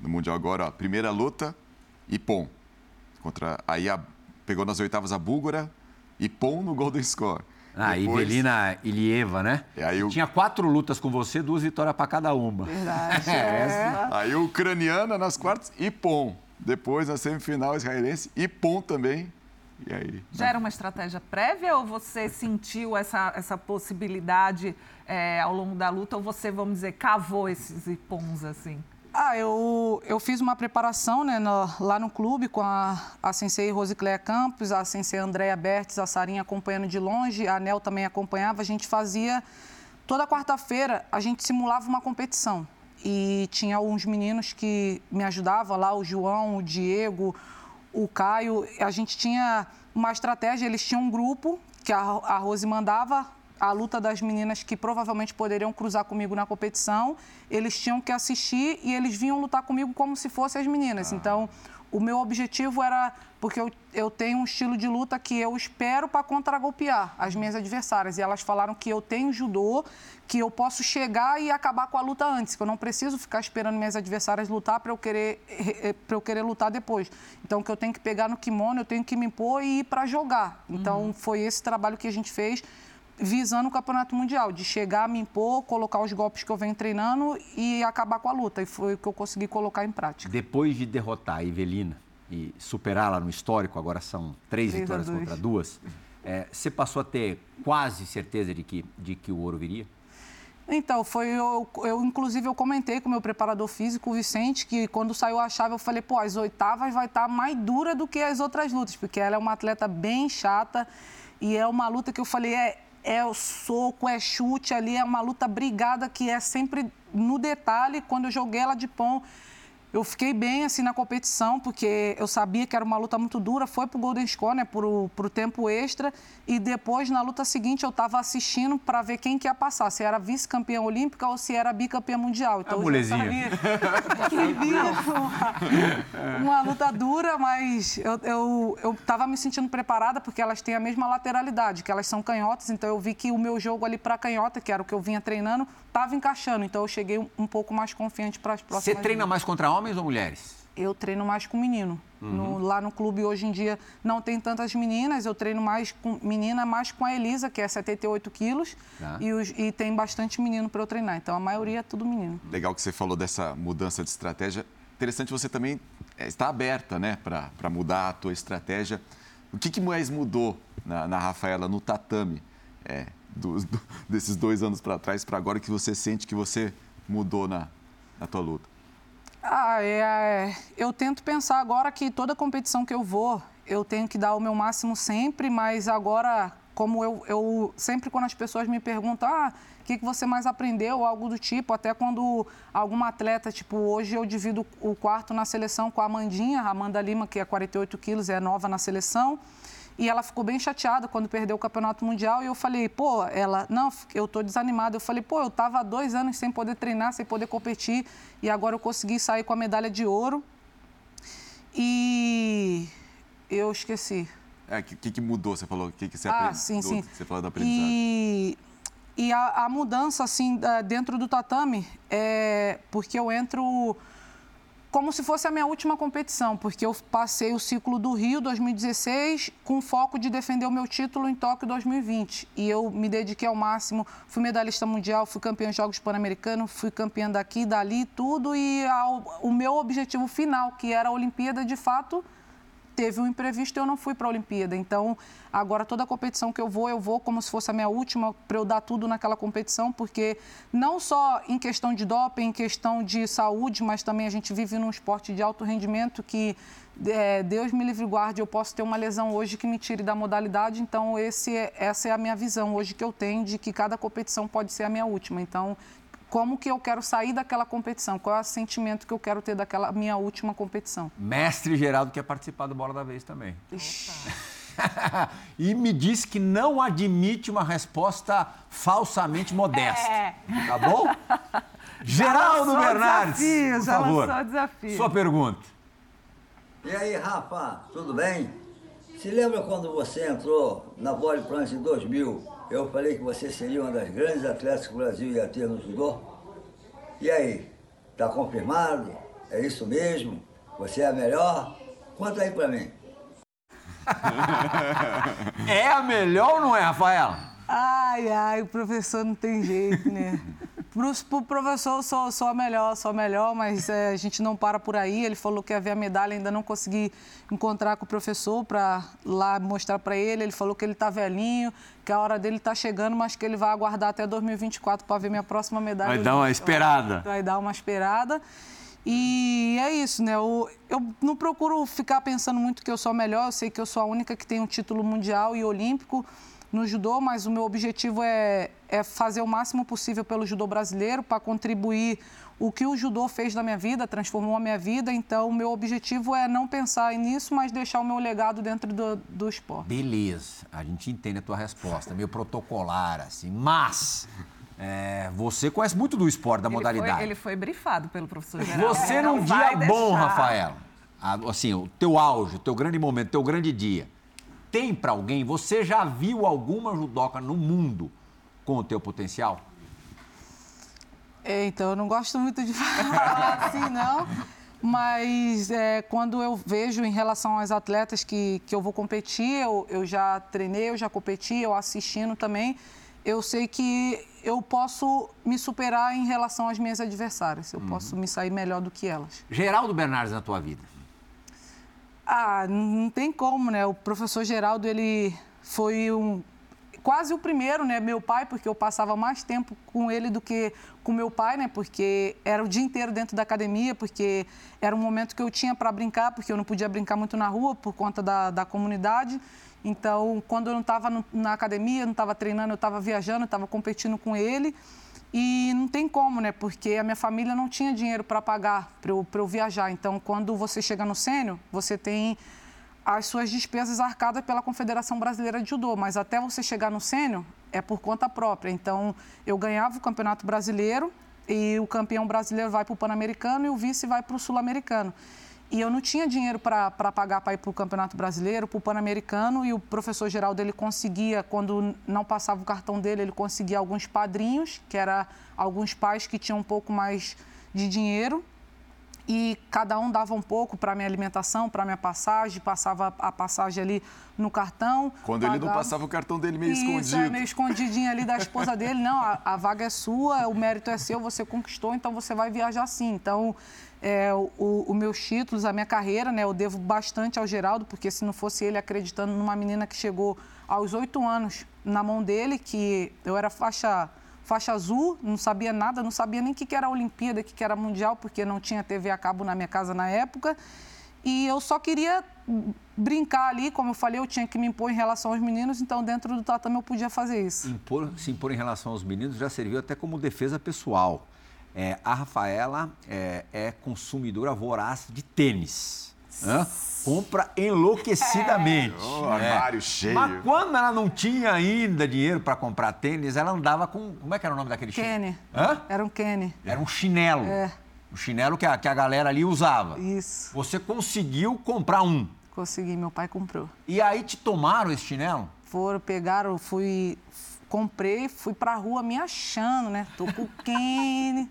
no mundial agora, ó, primeira luta, Ipom contra aí a, pegou nas oitavas a búlgara, Ipom no Golden Score. Ah, Depois... Ilieva, né? Eu... Tinha quatro lutas com você, duas vitórias para cada uma. Verdade. [laughs] é. Aí ucraniana nas quartas e Pom. Depois, na semifinal israelense e Pom também. E aí? Já era uma estratégia prévia ou você sentiu essa, essa possibilidade é, ao longo da luta ou você, vamos dizer, cavou esses ipons assim? Ah, eu, eu fiz uma preparação né, no, lá no clube com a, a sensei Rosicléia Campos, a sensei Andréa Bertes, a Sarinha acompanhando de longe, a Nel também acompanhava. A gente fazia, toda quarta-feira, a gente simulava uma competição. E tinha alguns meninos que me ajudavam lá, o João, o Diego, o Caio. A gente tinha uma estratégia, eles tinham um grupo que a, a Rose mandava a luta das meninas que provavelmente poderiam cruzar comigo na competição, eles tinham que assistir e eles vinham lutar comigo como se fossem as meninas. Ah. Então, o meu objetivo era, porque eu, eu tenho um estilo de luta que eu espero para contragolpear as minhas adversárias. E elas falaram que eu tenho judô, que eu posso chegar e acabar com a luta antes, que eu não preciso ficar esperando minhas adversárias lutar para eu, querer, eu querer lutar depois. Então, que eu tenho que pegar no kimono, eu tenho que me impor e ir para jogar. Então, uhum. foi esse trabalho que a gente fez visando o campeonato mundial, de chegar, me impor, colocar os golpes que eu venho treinando e acabar com a luta. E foi o que eu consegui colocar em prática. Depois de derrotar a Evelina e superá-la no histórico, agora são três, três vitórias contra duas, é, você passou a ter quase certeza de que, de que o ouro viria? Então, foi eu, eu, inclusive, eu comentei com o meu preparador físico, o Vicente, que quando saiu a chave, eu falei, pô, as oitavas vai estar mais dura do que as outras lutas, porque ela é uma atleta bem chata e é uma luta que eu falei, é, é o soco, é chute ali, é uma luta brigada que é sempre no detalhe. Quando eu joguei ela de pão, eu fiquei bem assim na competição, porque eu sabia que era uma luta muito dura. Foi pro Golden Score, né, pro, pro tempo extra. E depois, na luta seguinte, eu estava assistindo para ver quem que ia passar. Se era vice-campeã olímpica ou se era bicampeã mundial. Então, a mulezinha. [laughs] que uma, uma luta dura, mas eu, eu, eu tava me sentindo preparada, porque elas têm a mesma lateralidade, que elas são canhotas. Então, eu vi que o meu jogo ali para canhota, que era o que eu vinha treinando, estava encaixando. Então, eu cheguei um, um pouco mais confiante para as próximas. Você treina mais contra homens ou mulheres? Eu treino mais com menino. Uhum. No, lá no clube, hoje em dia, não tem tantas meninas. Eu treino mais com menina, mais com a Elisa, que é 78 quilos. Ah. E, os, e tem bastante menino para eu treinar. Então, a maioria é tudo menino. Legal que você falou dessa mudança de estratégia. Interessante você também é, estar aberta né, para mudar a tua estratégia. O que, que mais mudou na, na Rafaela, no tatame, é, do, do, desses dois anos para trás para agora que você sente que você mudou na, na tua luta? Ah, é, é, eu tento pensar agora que toda competição que eu vou, eu tenho que dar o meu máximo sempre, mas agora, como eu, eu sempre quando as pessoas me perguntam, ah, o que, que você mais aprendeu, algo do tipo, até quando alguma atleta, tipo, hoje eu divido o quarto na seleção com a Amandinha, a Amanda Lima, que é 48 quilos, é nova na seleção, e ela ficou bem chateada quando perdeu o campeonato mundial. E eu falei, pô, ela, não, eu tô desanimada. Eu falei, pô, eu tava há dois anos sem poder treinar, sem poder competir. E agora eu consegui sair com a medalha de ouro. E eu esqueci. É, o que, que mudou? Você falou o que, que você ah, aprendeu? sim, sim. Você falou da aprendizagem. E, e a, a mudança, assim, dentro do tatame, é porque eu entro como se fosse a minha última competição, porque eu passei o ciclo do Rio 2016 com foco de defender o meu título em Tóquio 2020. E eu me dediquei ao máximo, fui medalhista mundial, fui campeã de Jogos Pan-Americanos, fui campeã daqui, dali, tudo. E ao, o meu objetivo final, que era a Olimpíada, de fato, teve um imprevisto e eu não fui para a Olimpíada. Então, agora toda competição que eu vou, eu vou como se fosse a minha última, para eu dar tudo naquela competição, porque não só em questão de doping, em questão de saúde, mas também a gente vive num esporte de alto rendimento que é, Deus me livre guarde, eu posso ter uma lesão hoje que me tire da modalidade. Então, esse, é, essa é a minha visão hoje que eu tenho de que cada competição pode ser a minha última. Então, como que eu quero sair daquela competição, qual é o sentimento que eu quero ter daquela minha última competição. Mestre Geraldo quer participar do Bola da Vez também. [laughs] e me disse que não admite uma resposta falsamente modesta. É. Tá bom? Geraldo Bernardes, desafio, por favor. Desafio. Sua pergunta. E aí, Rafa, tudo bem? Se lembra quando você entrou na Vôlei Prancha em 2000 eu falei que você seria uma das grandes atletas que o Brasil ia ter no judô. E aí, tá confirmado? É isso mesmo? Você é a melhor? Conta aí pra mim. [laughs] é a melhor ou não é, Rafael? Ai, ai, o professor não tem jeito, né? [laughs] Para o professor, sou, sou a melhor, sou a melhor, mas é, a gente não para por aí. Ele falou que ia ver a medalha, ainda não consegui encontrar com o professor para lá mostrar para ele. Ele falou que ele está velhinho, que a hora dele está chegando, mas que ele vai aguardar até 2024 para ver minha próxima medalha. Vai dar uma esperada. Vai dar uma esperada. E é isso, né? Eu, eu não procuro ficar pensando muito que eu sou a melhor, eu sei que eu sou a única que tem um título mundial e olímpico no judô, mas o meu objetivo é, é fazer o máximo possível pelo judô brasileiro para contribuir o que o judô fez na minha vida, transformou a minha vida. Então, o meu objetivo é não pensar nisso, mas deixar o meu legado dentro do, do esporte. Beleza, a gente entende a tua resposta, meio protocolar, assim, mas. É, você conhece muito do esporte, da ele modalidade. Foi, ele foi brifado pelo professor geral. Você num dia bom, Rafael, assim, o teu auge, o teu grande momento, o teu grande dia, tem para alguém? Você já viu alguma judoca no mundo com o teu potencial? Então, eu não gosto muito de [laughs] falar assim, não. Mas é, quando eu vejo em relação às atletas que, que eu vou competir, eu, eu já treinei, eu já competi, eu assistindo também, eu sei que eu posso me superar em relação às minhas adversárias. Eu uhum. posso me sair melhor do que elas. Geraldo Bernardes na tua vida? Ah, não tem como, né? O professor Geraldo, ele foi um quase o primeiro, né? Meu pai, porque eu passava mais tempo com ele do que com meu pai, né? Porque era o dia inteiro dentro da academia, porque era um momento que eu tinha para brincar, porque eu não podia brincar muito na rua por conta da, da comunidade. Então, quando eu não estava na academia, não estava treinando, eu estava viajando, estava competindo com ele. E não tem como, né? Porque a minha família não tinha dinheiro para pagar para eu, eu viajar. Então, quando você chega no sênior, você tem as suas despesas arcadas pela Confederação Brasileira de Judô, mas até você chegar no sênior é por conta própria. Então, eu ganhava o Campeonato Brasileiro e o campeão brasileiro vai para o Pan-Americano e o vice vai para o Sul-Americano. E eu não tinha dinheiro para pagar para ir para o Campeonato Brasileiro, para o Pan-Americano, e o professor Geraldo ele conseguia, quando não passava o cartão dele, ele conseguia alguns padrinhos, que eram alguns pais que tinham um pouco mais de dinheiro, e cada um dava um pouco para minha alimentação, para minha passagem, passava a passagem ali no cartão. Quando pagava... ele não passava o cartão dele meio Isso, escondido. É, meio escondidinho ali da esposa dele, não, a, a vaga é sua, o mérito é seu, você conquistou, então você vai viajar sim. Então, é, os meus títulos, a minha carreira, né? Eu devo bastante ao Geraldo, porque se não fosse ele acreditando numa menina que chegou aos oito anos na mão dele, que eu era faixa, faixa azul, não sabia nada, não sabia nem o que era a Olimpíada, o que era Mundial, porque não tinha TV a cabo na minha casa na época. E eu só queria brincar ali, como eu falei, eu tinha que me impor em relação aos meninos, então dentro do tatame eu podia fazer isso. Impor, se impor em relação aos meninos já serviu até como defesa pessoal. É, a Rafaela é, é, consumidora voraz de tênis. Né? Compra enlouquecidamente. É. Oh, armário cheio. Mas quando ela não tinha ainda dinheiro para comprar tênis, ela andava com. Como é que era o nome daquele chinelo? Hã? Era um Kenny. Era um chinelo. É. Um chinelo que a, que a galera ali usava. Isso. Você conseguiu comprar um. Consegui, meu pai comprou. E aí te tomaram esse chinelo? Foram, pegaram, fui comprei, fui pra rua me achando, né? Tô com o [laughs] Kenny.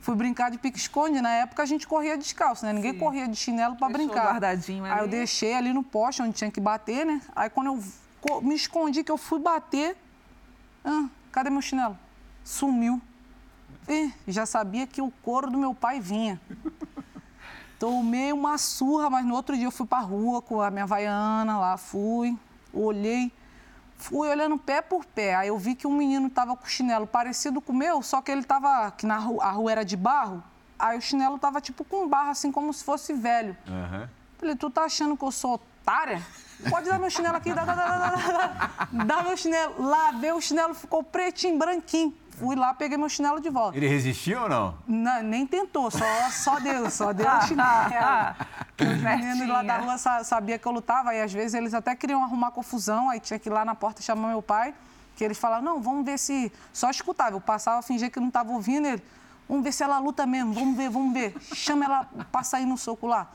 Fui brincar de pique-esconde. Na época a gente corria descalço, né? Ninguém Sim. corria de chinelo para brincar. guardadinho ali. Aí eu deixei ali no poste onde tinha que bater, né? Aí quando eu me escondi que eu fui bater, ah, cadê meu chinelo? Sumiu. E já sabia que o couro do meu pai vinha. Tomei uma surra, mas no outro dia eu fui pra rua com a minha vaiana lá, fui, olhei, fui olhando pé por pé. Aí eu vi que um menino tava com chinelo parecido com o meu, só que ele tava, que na rua, a rua era de barro, aí o chinelo tava tipo com barro, assim, como se fosse velho. Uhum. Falei, tu tá achando que eu sou otária? Pode dar meu chinelo aqui, dá, dá, dá, dá, dá, dá meu chinelo. Lavei o chinelo, ficou pretinho, branquinho. Fui lá, peguei meu chinelo de volta. Ele resistiu ou não? não nem tentou, só, só Deus, só Deus o chinelo. Os meninos lá da rua sabia que eu lutava, e às vezes eles até queriam arrumar confusão, aí tinha que ir lá na porta chamar meu pai, que eles falavam, não, vamos ver se... Só escutava, eu passava, fingia que não estava ouvindo, ele, vamos ver se ela luta mesmo, vamos ver, vamos ver. Chama ela para sair no soco lá.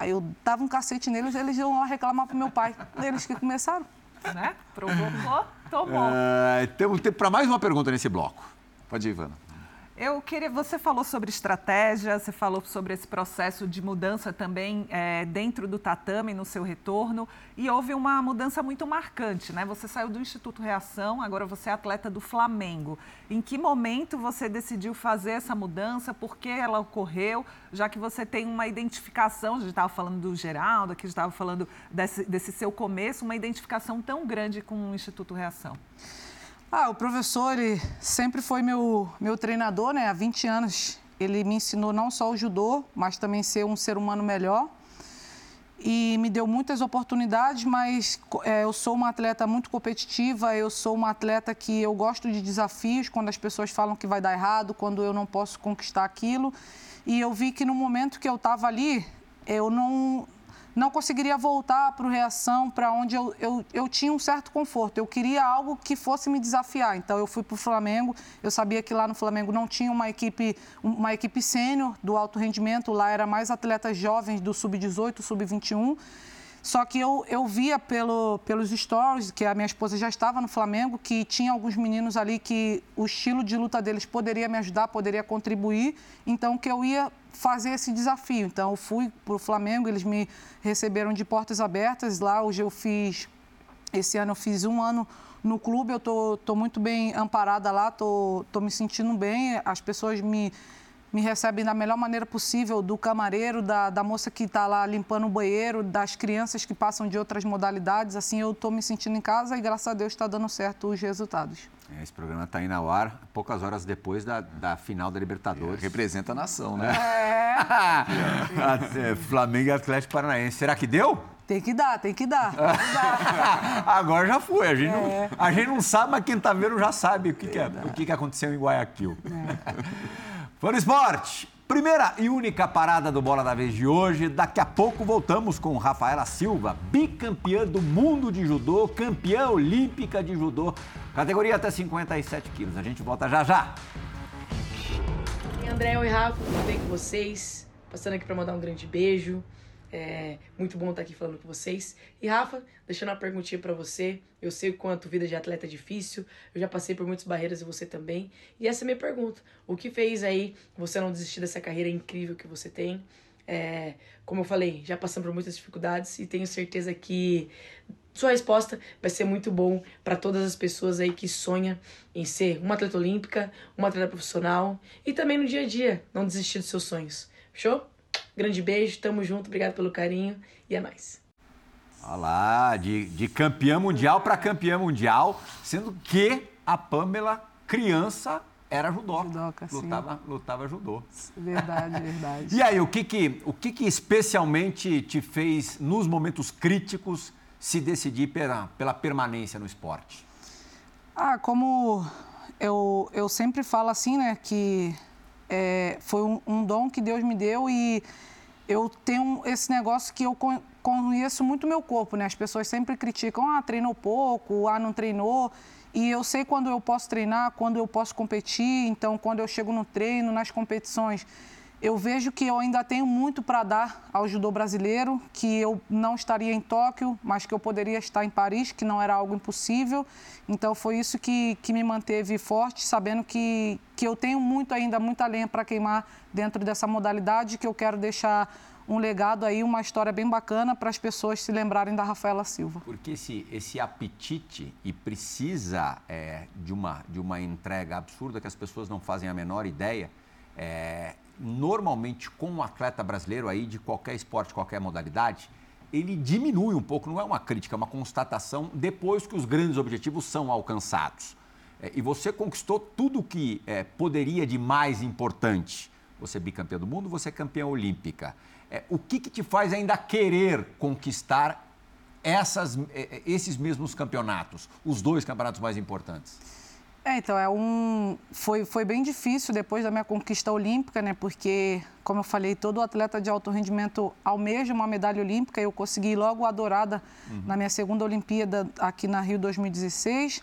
Aí eu dava um cacete neles, eles iam lá reclamar pro meu pai. Eles que começaram. Né? Provocou, tomou. Uh, temos tempo para mais uma pergunta nesse bloco. Pode ir, Ivana. Eu queria. Você falou sobre estratégia, você falou sobre esse processo de mudança também é, dentro do tatame no seu retorno. E houve uma mudança muito marcante, né? Você saiu do Instituto Reação, agora você é atleta do Flamengo. Em que momento você decidiu fazer essa mudança? Por que ela ocorreu? Já que você tem uma identificação, a gente estava falando do Geraldo, aqui estava falando desse, desse seu começo, uma identificação tão grande com o Instituto Reação. Ah, o professor ele sempre foi meu, meu treinador, né? Há 20 anos ele me ensinou não só o judô, mas também ser um ser humano melhor. E me deu muitas oportunidades, mas é, eu sou uma atleta muito competitiva, eu sou uma atleta que eu gosto de desafios, quando as pessoas falam que vai dar errado, quando eu não posso conquistar aquilo. E eu vi que no momento que eu estava ali, eu não, não conseguiria voltar para o reação, para onde eu, eu, eu tinha um certo conforto. Eu queria algo que fosse me desafiar. Então eu fui para o Flamengo. Eu sabia que lá no Flamengo não tinha uma equipe, uma equipe sênior do alto rendimento. Lá era mais atletas jovens do sub-18, sub-21. Só que eu, eu via pelo, pelos stories, que a minha esposa já estava no Flamengo, que tinha alguns meninos ali que o estilo de luta deles poderia me ajudar, poderia contribuir. Então, que eu ia fazer esse desafio. Então, eu fui para o Flamengo, eles me receberam de portas abertas. Lá, hoje eu fiz, esse ano eu fiz um ano no clube, eu tô, tô muito bem amparada lá, tô, tô me sentindo bem, as pessoas me me recebem da melhor maneira possível, do camareiro, da, da moça que está lá limpando o banheiro, das crianças que passam de outras modalidades. Assim, eu estou me sentindo em casa e, graças a Deus, está dando certo os resultados. É, esse programa está indo ao ar poucas horas depois da, da final da Libertadores. É, representa a nação, né? [laughs] É. Flamengo e Atlético Paranaense. Será que deu? Tem que dar, tem que dar. Tem que dar. [laughs] Agora já foi. A gente, é. não, a gente não sabe, mas quem está vendo já sabe o que, que, é, o que, que aconteceu em Guayaquil. É. Fã Esporte, primeira e única parada do Bola da Vez de hoje. Daqui a pouco voltamos com Rafaela Silva, bicampeã do mundo de judô, campeã olímpica de judô, categoria até 57 quilos. A gente volta já já. André e Rafa, tudo bem com vocês? Passando aqui para mandar um grande beijo. É muito bom estar aqui falando com vocês. E Rafa, deixando uma perguntinha para você. Eu sei o quanto vida de atleta é difícil. Eu já passei por muitas barreiras e você também. E essa é a minha pergunta. O que fez aí você não desistir dessa carreira incrível que você tem? É, como eu falei, já passamos por muitas dificuldades e tenho certeza que sua resposta vai ser muito bom para todas as pessoas aí que sonham em ser uma atleta olímpica, uma atleta profissional e também no dia a dia não desistir dos seus sonhos. Show? Grande beijo, tamo junto, obrigado pelo carinho e é nóis. Olha lá, de, de campeã mundial para campeã mundial, sendo que a Pamela, criança, era judô. Judoca, lutava, sim. lutava judô. Verdade, [laughs] verdade. e aí, o que que, o que que especialmente te fez, nos momentos críticos, se decidir pela, pela permanência no esporte? Ah, como eu, eu sempre falo assim, né, que é, foi um, um, dom que Deus me deu e eu tenho esse negócio que eu conheço muito meu corpo, né? As pessoas sempre criticam, ah, treinou pouco, ah, não treinou. E eu sei quando eu posso treinar, quando eu posso competir. Então, quando eu chego no treino, nas competições, eu vejo que eu ainda tenho muito para dar ao judô brasileiro, que eu não estaria em Tóquio, mas que eu poderia estar em Paris, que não era algo impossível. Então foi isso que, que me manteve forte, sabendo que, que eu tenho muito ainda, muita lenha para queimar dentro dessa modalidade, que eu quero deixar um legado aí, uma história bem bacana para as pessoas se lembrarem da Rafaela Silva. Porque esse, esse apetite e precisa é, de, uma, de uma entrega absurda que as pessoas não fazem a menor ideia, é, normalmente com um atleta brasileiro aí de qualquer esporte, qualquer modalidade, ele diminui um pouco, não é uma crítica, é uma constatação depois que os grandes objetivos são alcançados. É, e você conquistou tudo o que é, poderia de mais importante. Você é bicampeã do mundo, você é campeã olímpica. É, o que, que te faz ainda querer conquistar essas, é, é, esses mesmos campeonatos, os dois campeonatos mais importantes? É, então, é um... foi, foi bem difícil depois da minha conquista olímpica, né? Porque, como eu falei, todo atleta de alto rendimento almeja uma medalha olímpica. Eu consegui logo a dourada uhum. na minha segunda Olimpíada aqui na Rio 2016.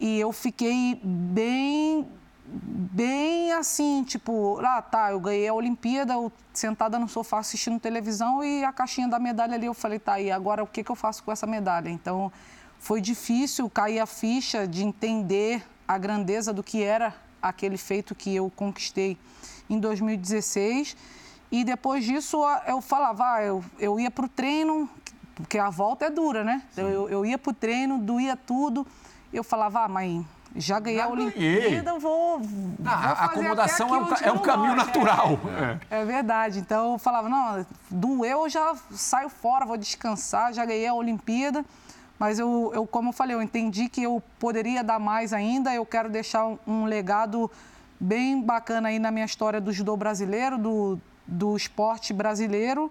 E eu fiquei bem, bem assim, tipo, ah, tá, eu ganhei a Olimpíada, eu, sentada no sofá assistindo televisão e a caixinha da medalha ali, eu falei, tá, e agora o que, que eu faço com essa medalha? Então, foi difícil cair a ficha de entender a grandeza do que era aquele feito que eu conquistei em 2016. E depois disso eu falava, ah, eu, eu ia para o treino, porque a volta é dura, né? Eu, eu ia para o treino, doía tudo. Eu falava, ah, mãe, já ganhei já a Olimpíada, eu vou. Ah, a acomodação é um, é um caminho gosto. natural. É, é. é, verdade. Então eu falava, não, doeu, eu já saio fora, vou descansar, já ganhei a Olimpíada. Mas eu, eu, como eu falei, eu entendi que eu poderia dar mais ainda. Eu quero deixar um, um legado bem bacana aí na minha história do judô brasileiro, do, do esporte brasileiro.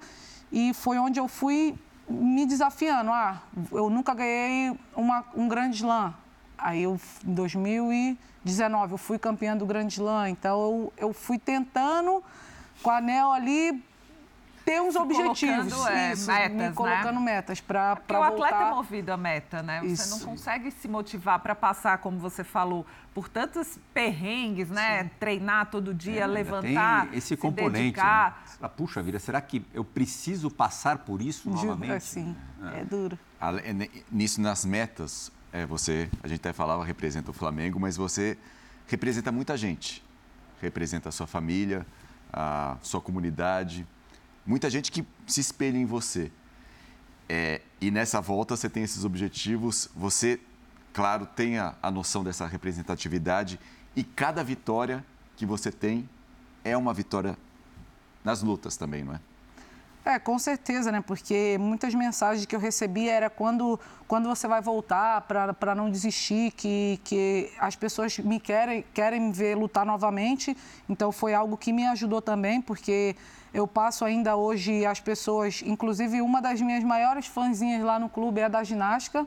E foi onde eu fui me desafiando. Ah, eu nunca ganhei uma, um grande slam. Aí eu, em 2019, eu fui campeã do grande slam. Então eu, eu fui tentando com a anel ali ter uns objetivos. Colocando, é, isso, metas, me né? colocando né? metas para Porque o atleta é movido a meta, né? Você isso. não consegue se motivar para passar, como você falou, por tantos perrengues, né? Sim. Treinar todo dia, é, levantar, tem esse componente. Né? Puxa vida, será que eu preciso passar por isso novamente? Sim, é, é duro. Nisso, nas metas, é, você, a gente até falava, representa o Flamengo, mas você representa muita gente. Representa a sua família, a sua comunidade, muita gente que se espelha em você. É, e nessa volta você tem esses objetivos, você, claro, tem a, a noção dessa representatividade e cada vitória que você tem é uma vitória nas lutas também, não é? É, com certeza, né? Porque muitas mensagens que eu recebi era quando, quando você vai voltar para não desistir, que, que as pessoas me querem, querem me ver lutar novamente. Então foi algo que me ajudou também, porque eu passo ainda hoje as pessoas, inclusive uma das minhas maiores fãzinhas lá no clube é da ginástica.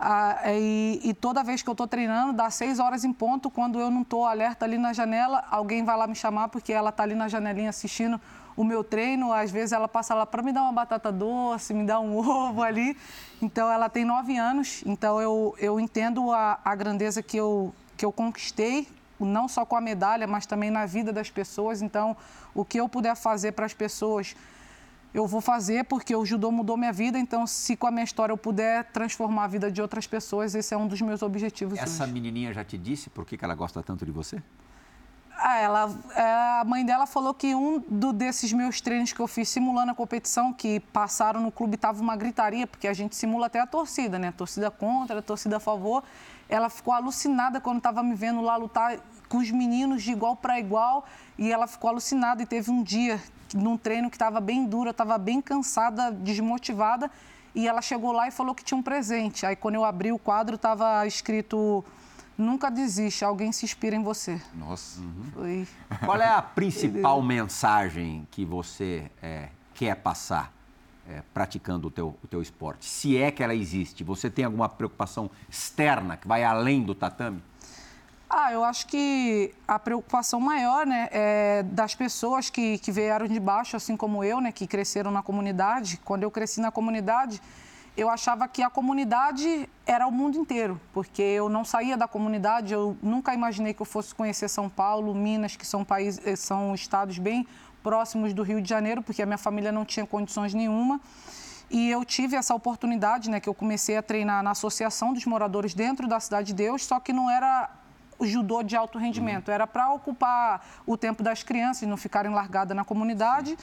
Ah, e, e, toda vez que eu estou treinando, dá seis horas em ponto, quando eu não estou alerta ali na janela, alguém vai lá me chamar porque ela está ali na janelinha assistindo o meu treino. Às vezes ela passa lá para me dar uma batata doce, me dar um [laughs] ovo ali. Então ela tem nove anos, então eu, eu entendo a, a grandeza que eu, que eu conquistei não só com a medalha, mas também na vida das pessoas. Então, o que eu puder fazer para as pessoas, eu vou fazer, porque o judô mudou minha vida. Então, se com a minha história eu puder transformar a vida de outras pessoas, esse é um dos meus objetivos. Essa hoje. menininha já te disse por que, que ela gosta tanto de você? Ah, ela, é, a mãe dela falou que um do, desses meus treinos que eu fiz simulando a competição, que passaram no clube, estava uma gritaria, porque a gente simula até a torcida, né? A torcida contra, a torcida a favor. Ela ficou alucinada quando estava me vendo lá lutar com os meninos de igual para igual e ela ficou alucinada. E teve um dia, num treino que estava bem duro, estava bem cansada, desmotivada, e ela chegou lá e falou que tinha um presente. Aí quando eu abri o quadro, estava escrito Nunca desiste, alguém se inspira em você. Nossa. Uhum. Foi... Qual é a [laughs] principal mensagem que você é, quer passar é, praticando o teu, o teu esporte? Se é que ela existe, você tem alguma preocupação externa que vai além do tatame? Ah, eu acho que a preocupação maior, né, é das pessoas que, que vieram de baixo, assim como eu, né, que cresceram na comunidade. Quando eu cresci na comunidade, eu achava que a comunidade era o mundo inteiro, porque eu não saía da comunidade, eu nunca imaginei que eu fosse conhecer São Paulo, Minas, que são países, são estados bem próximos do Rio de Janeiro, porque a minha família não tinha condições nenhuma. E eu tive essa oportunidade, né, que eu comecei a treinar na Associação dos Moradores dentro da Cidade de Deus, só que não era judô de alto rendimento, era para ocupar o tempo das crianças e não ficarem largadas na comunidade.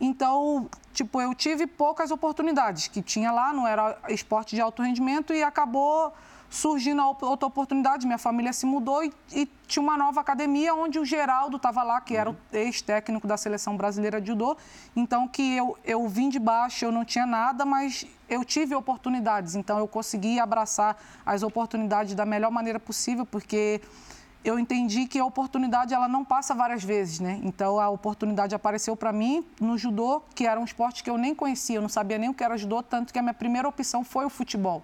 Então, tipo, eu tive poucas oportunidades que tinha lá, não era esporte de alto rendimento e acabou surgindo outra oportunidade, minha família se mudou e, e tinha uma nova academia onde o Geraldo estava lá, que era o ex-técnico da seleção brasileira de judô. Então, que eu, eu vim de baixo, eu não tinha nada, mas eu tive oportunidades. Então, eu consegui abraçar as oportunidades da melhor maneira possível, porque eu entendi que a oportunidade ela não passa várias vezes, né? Então a oportunidade apareceu para mim no judô, que era um esporte que eu nem conhecia, eu não sabia nem o que era judô, tanto que a minha primeira opção foi o futebol.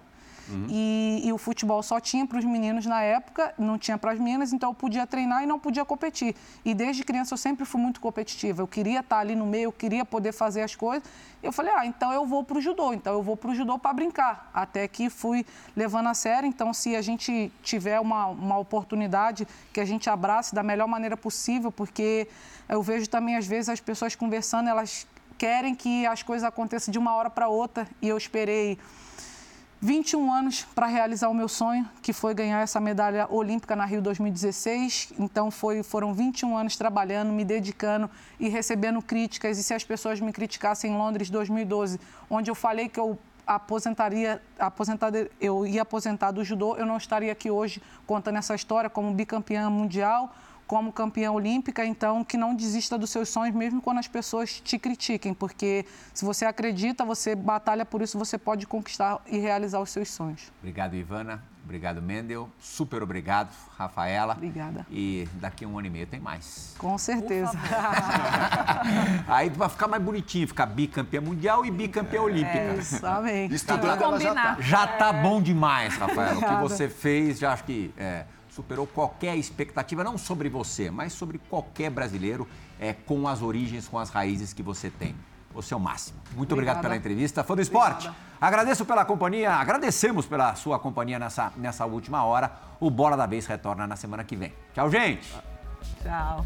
Uhum. E, e, o futebol só tinha para os meninos na época, não tinha para as meninas, então eu podia treinar e não podia competir. E desde criança eu sempre fui muito competitiva. Eu queria estar ali no meio, eu queria poder fazer as coisas. Eu falei, ah, então eu vou para o judô, então eu vou para o judô para brincar. Até que fui levando a sério. Então, se a gente tiver uma, uma oportunidade, que a gente abrace da melhor maneira possível, porque eu vejo também, às vezes, as pessoas conversando, elas querem que as coisas aconteçam de uma hora para outra. E eu esperei 21 anos para realizar o meu sonho, que foi ganhar essa medalha olímpica na Rio 2016. Então foi, foram 21 anos trabalhando, me dedicando e recebendo críticas. E se as pessoas me criticassem em Londres 2012, onde eu falei que eu aposentaria, aposentaria, eu ia aposentar do judô, eu não estaria aqui hoje contando essa história como bicampeã mundial como campeã olímpica, então que não desista dos seus sonhos, mesmo quando as pessoas te critiquem, porque se você acredita, você batalha por isso, você pode conquistar e realizar os seus sonhos. Obrigado, Ivana. Obrigado, Mendel. Super obrigado, Rafaela. Obrigada. E daqui a um ano e meio tem mais. Com certeza. [laughs] Aí vai ficar mais bonitinho, ficar bicampeã mundial e bicampeã olímpica. É isso, amém. Estudando, ela já tá. Já tá bom demais, Rafaela. O que você fez, já acho que... É, superou qualquer expectativa, não sobre você, mas sobre qualquer brasileiro é, com as origens, com as raízes que você tem. Você é o máximo. Muito Obrigada. obrigado pela entrevista. Fã do esporte, Obrigada. agradeço pela companhia, agradecemos pela sua companhia nessa, nessa última hora. O Bola da Vez retorna na semana que vem. Tchau, gente. Tchau.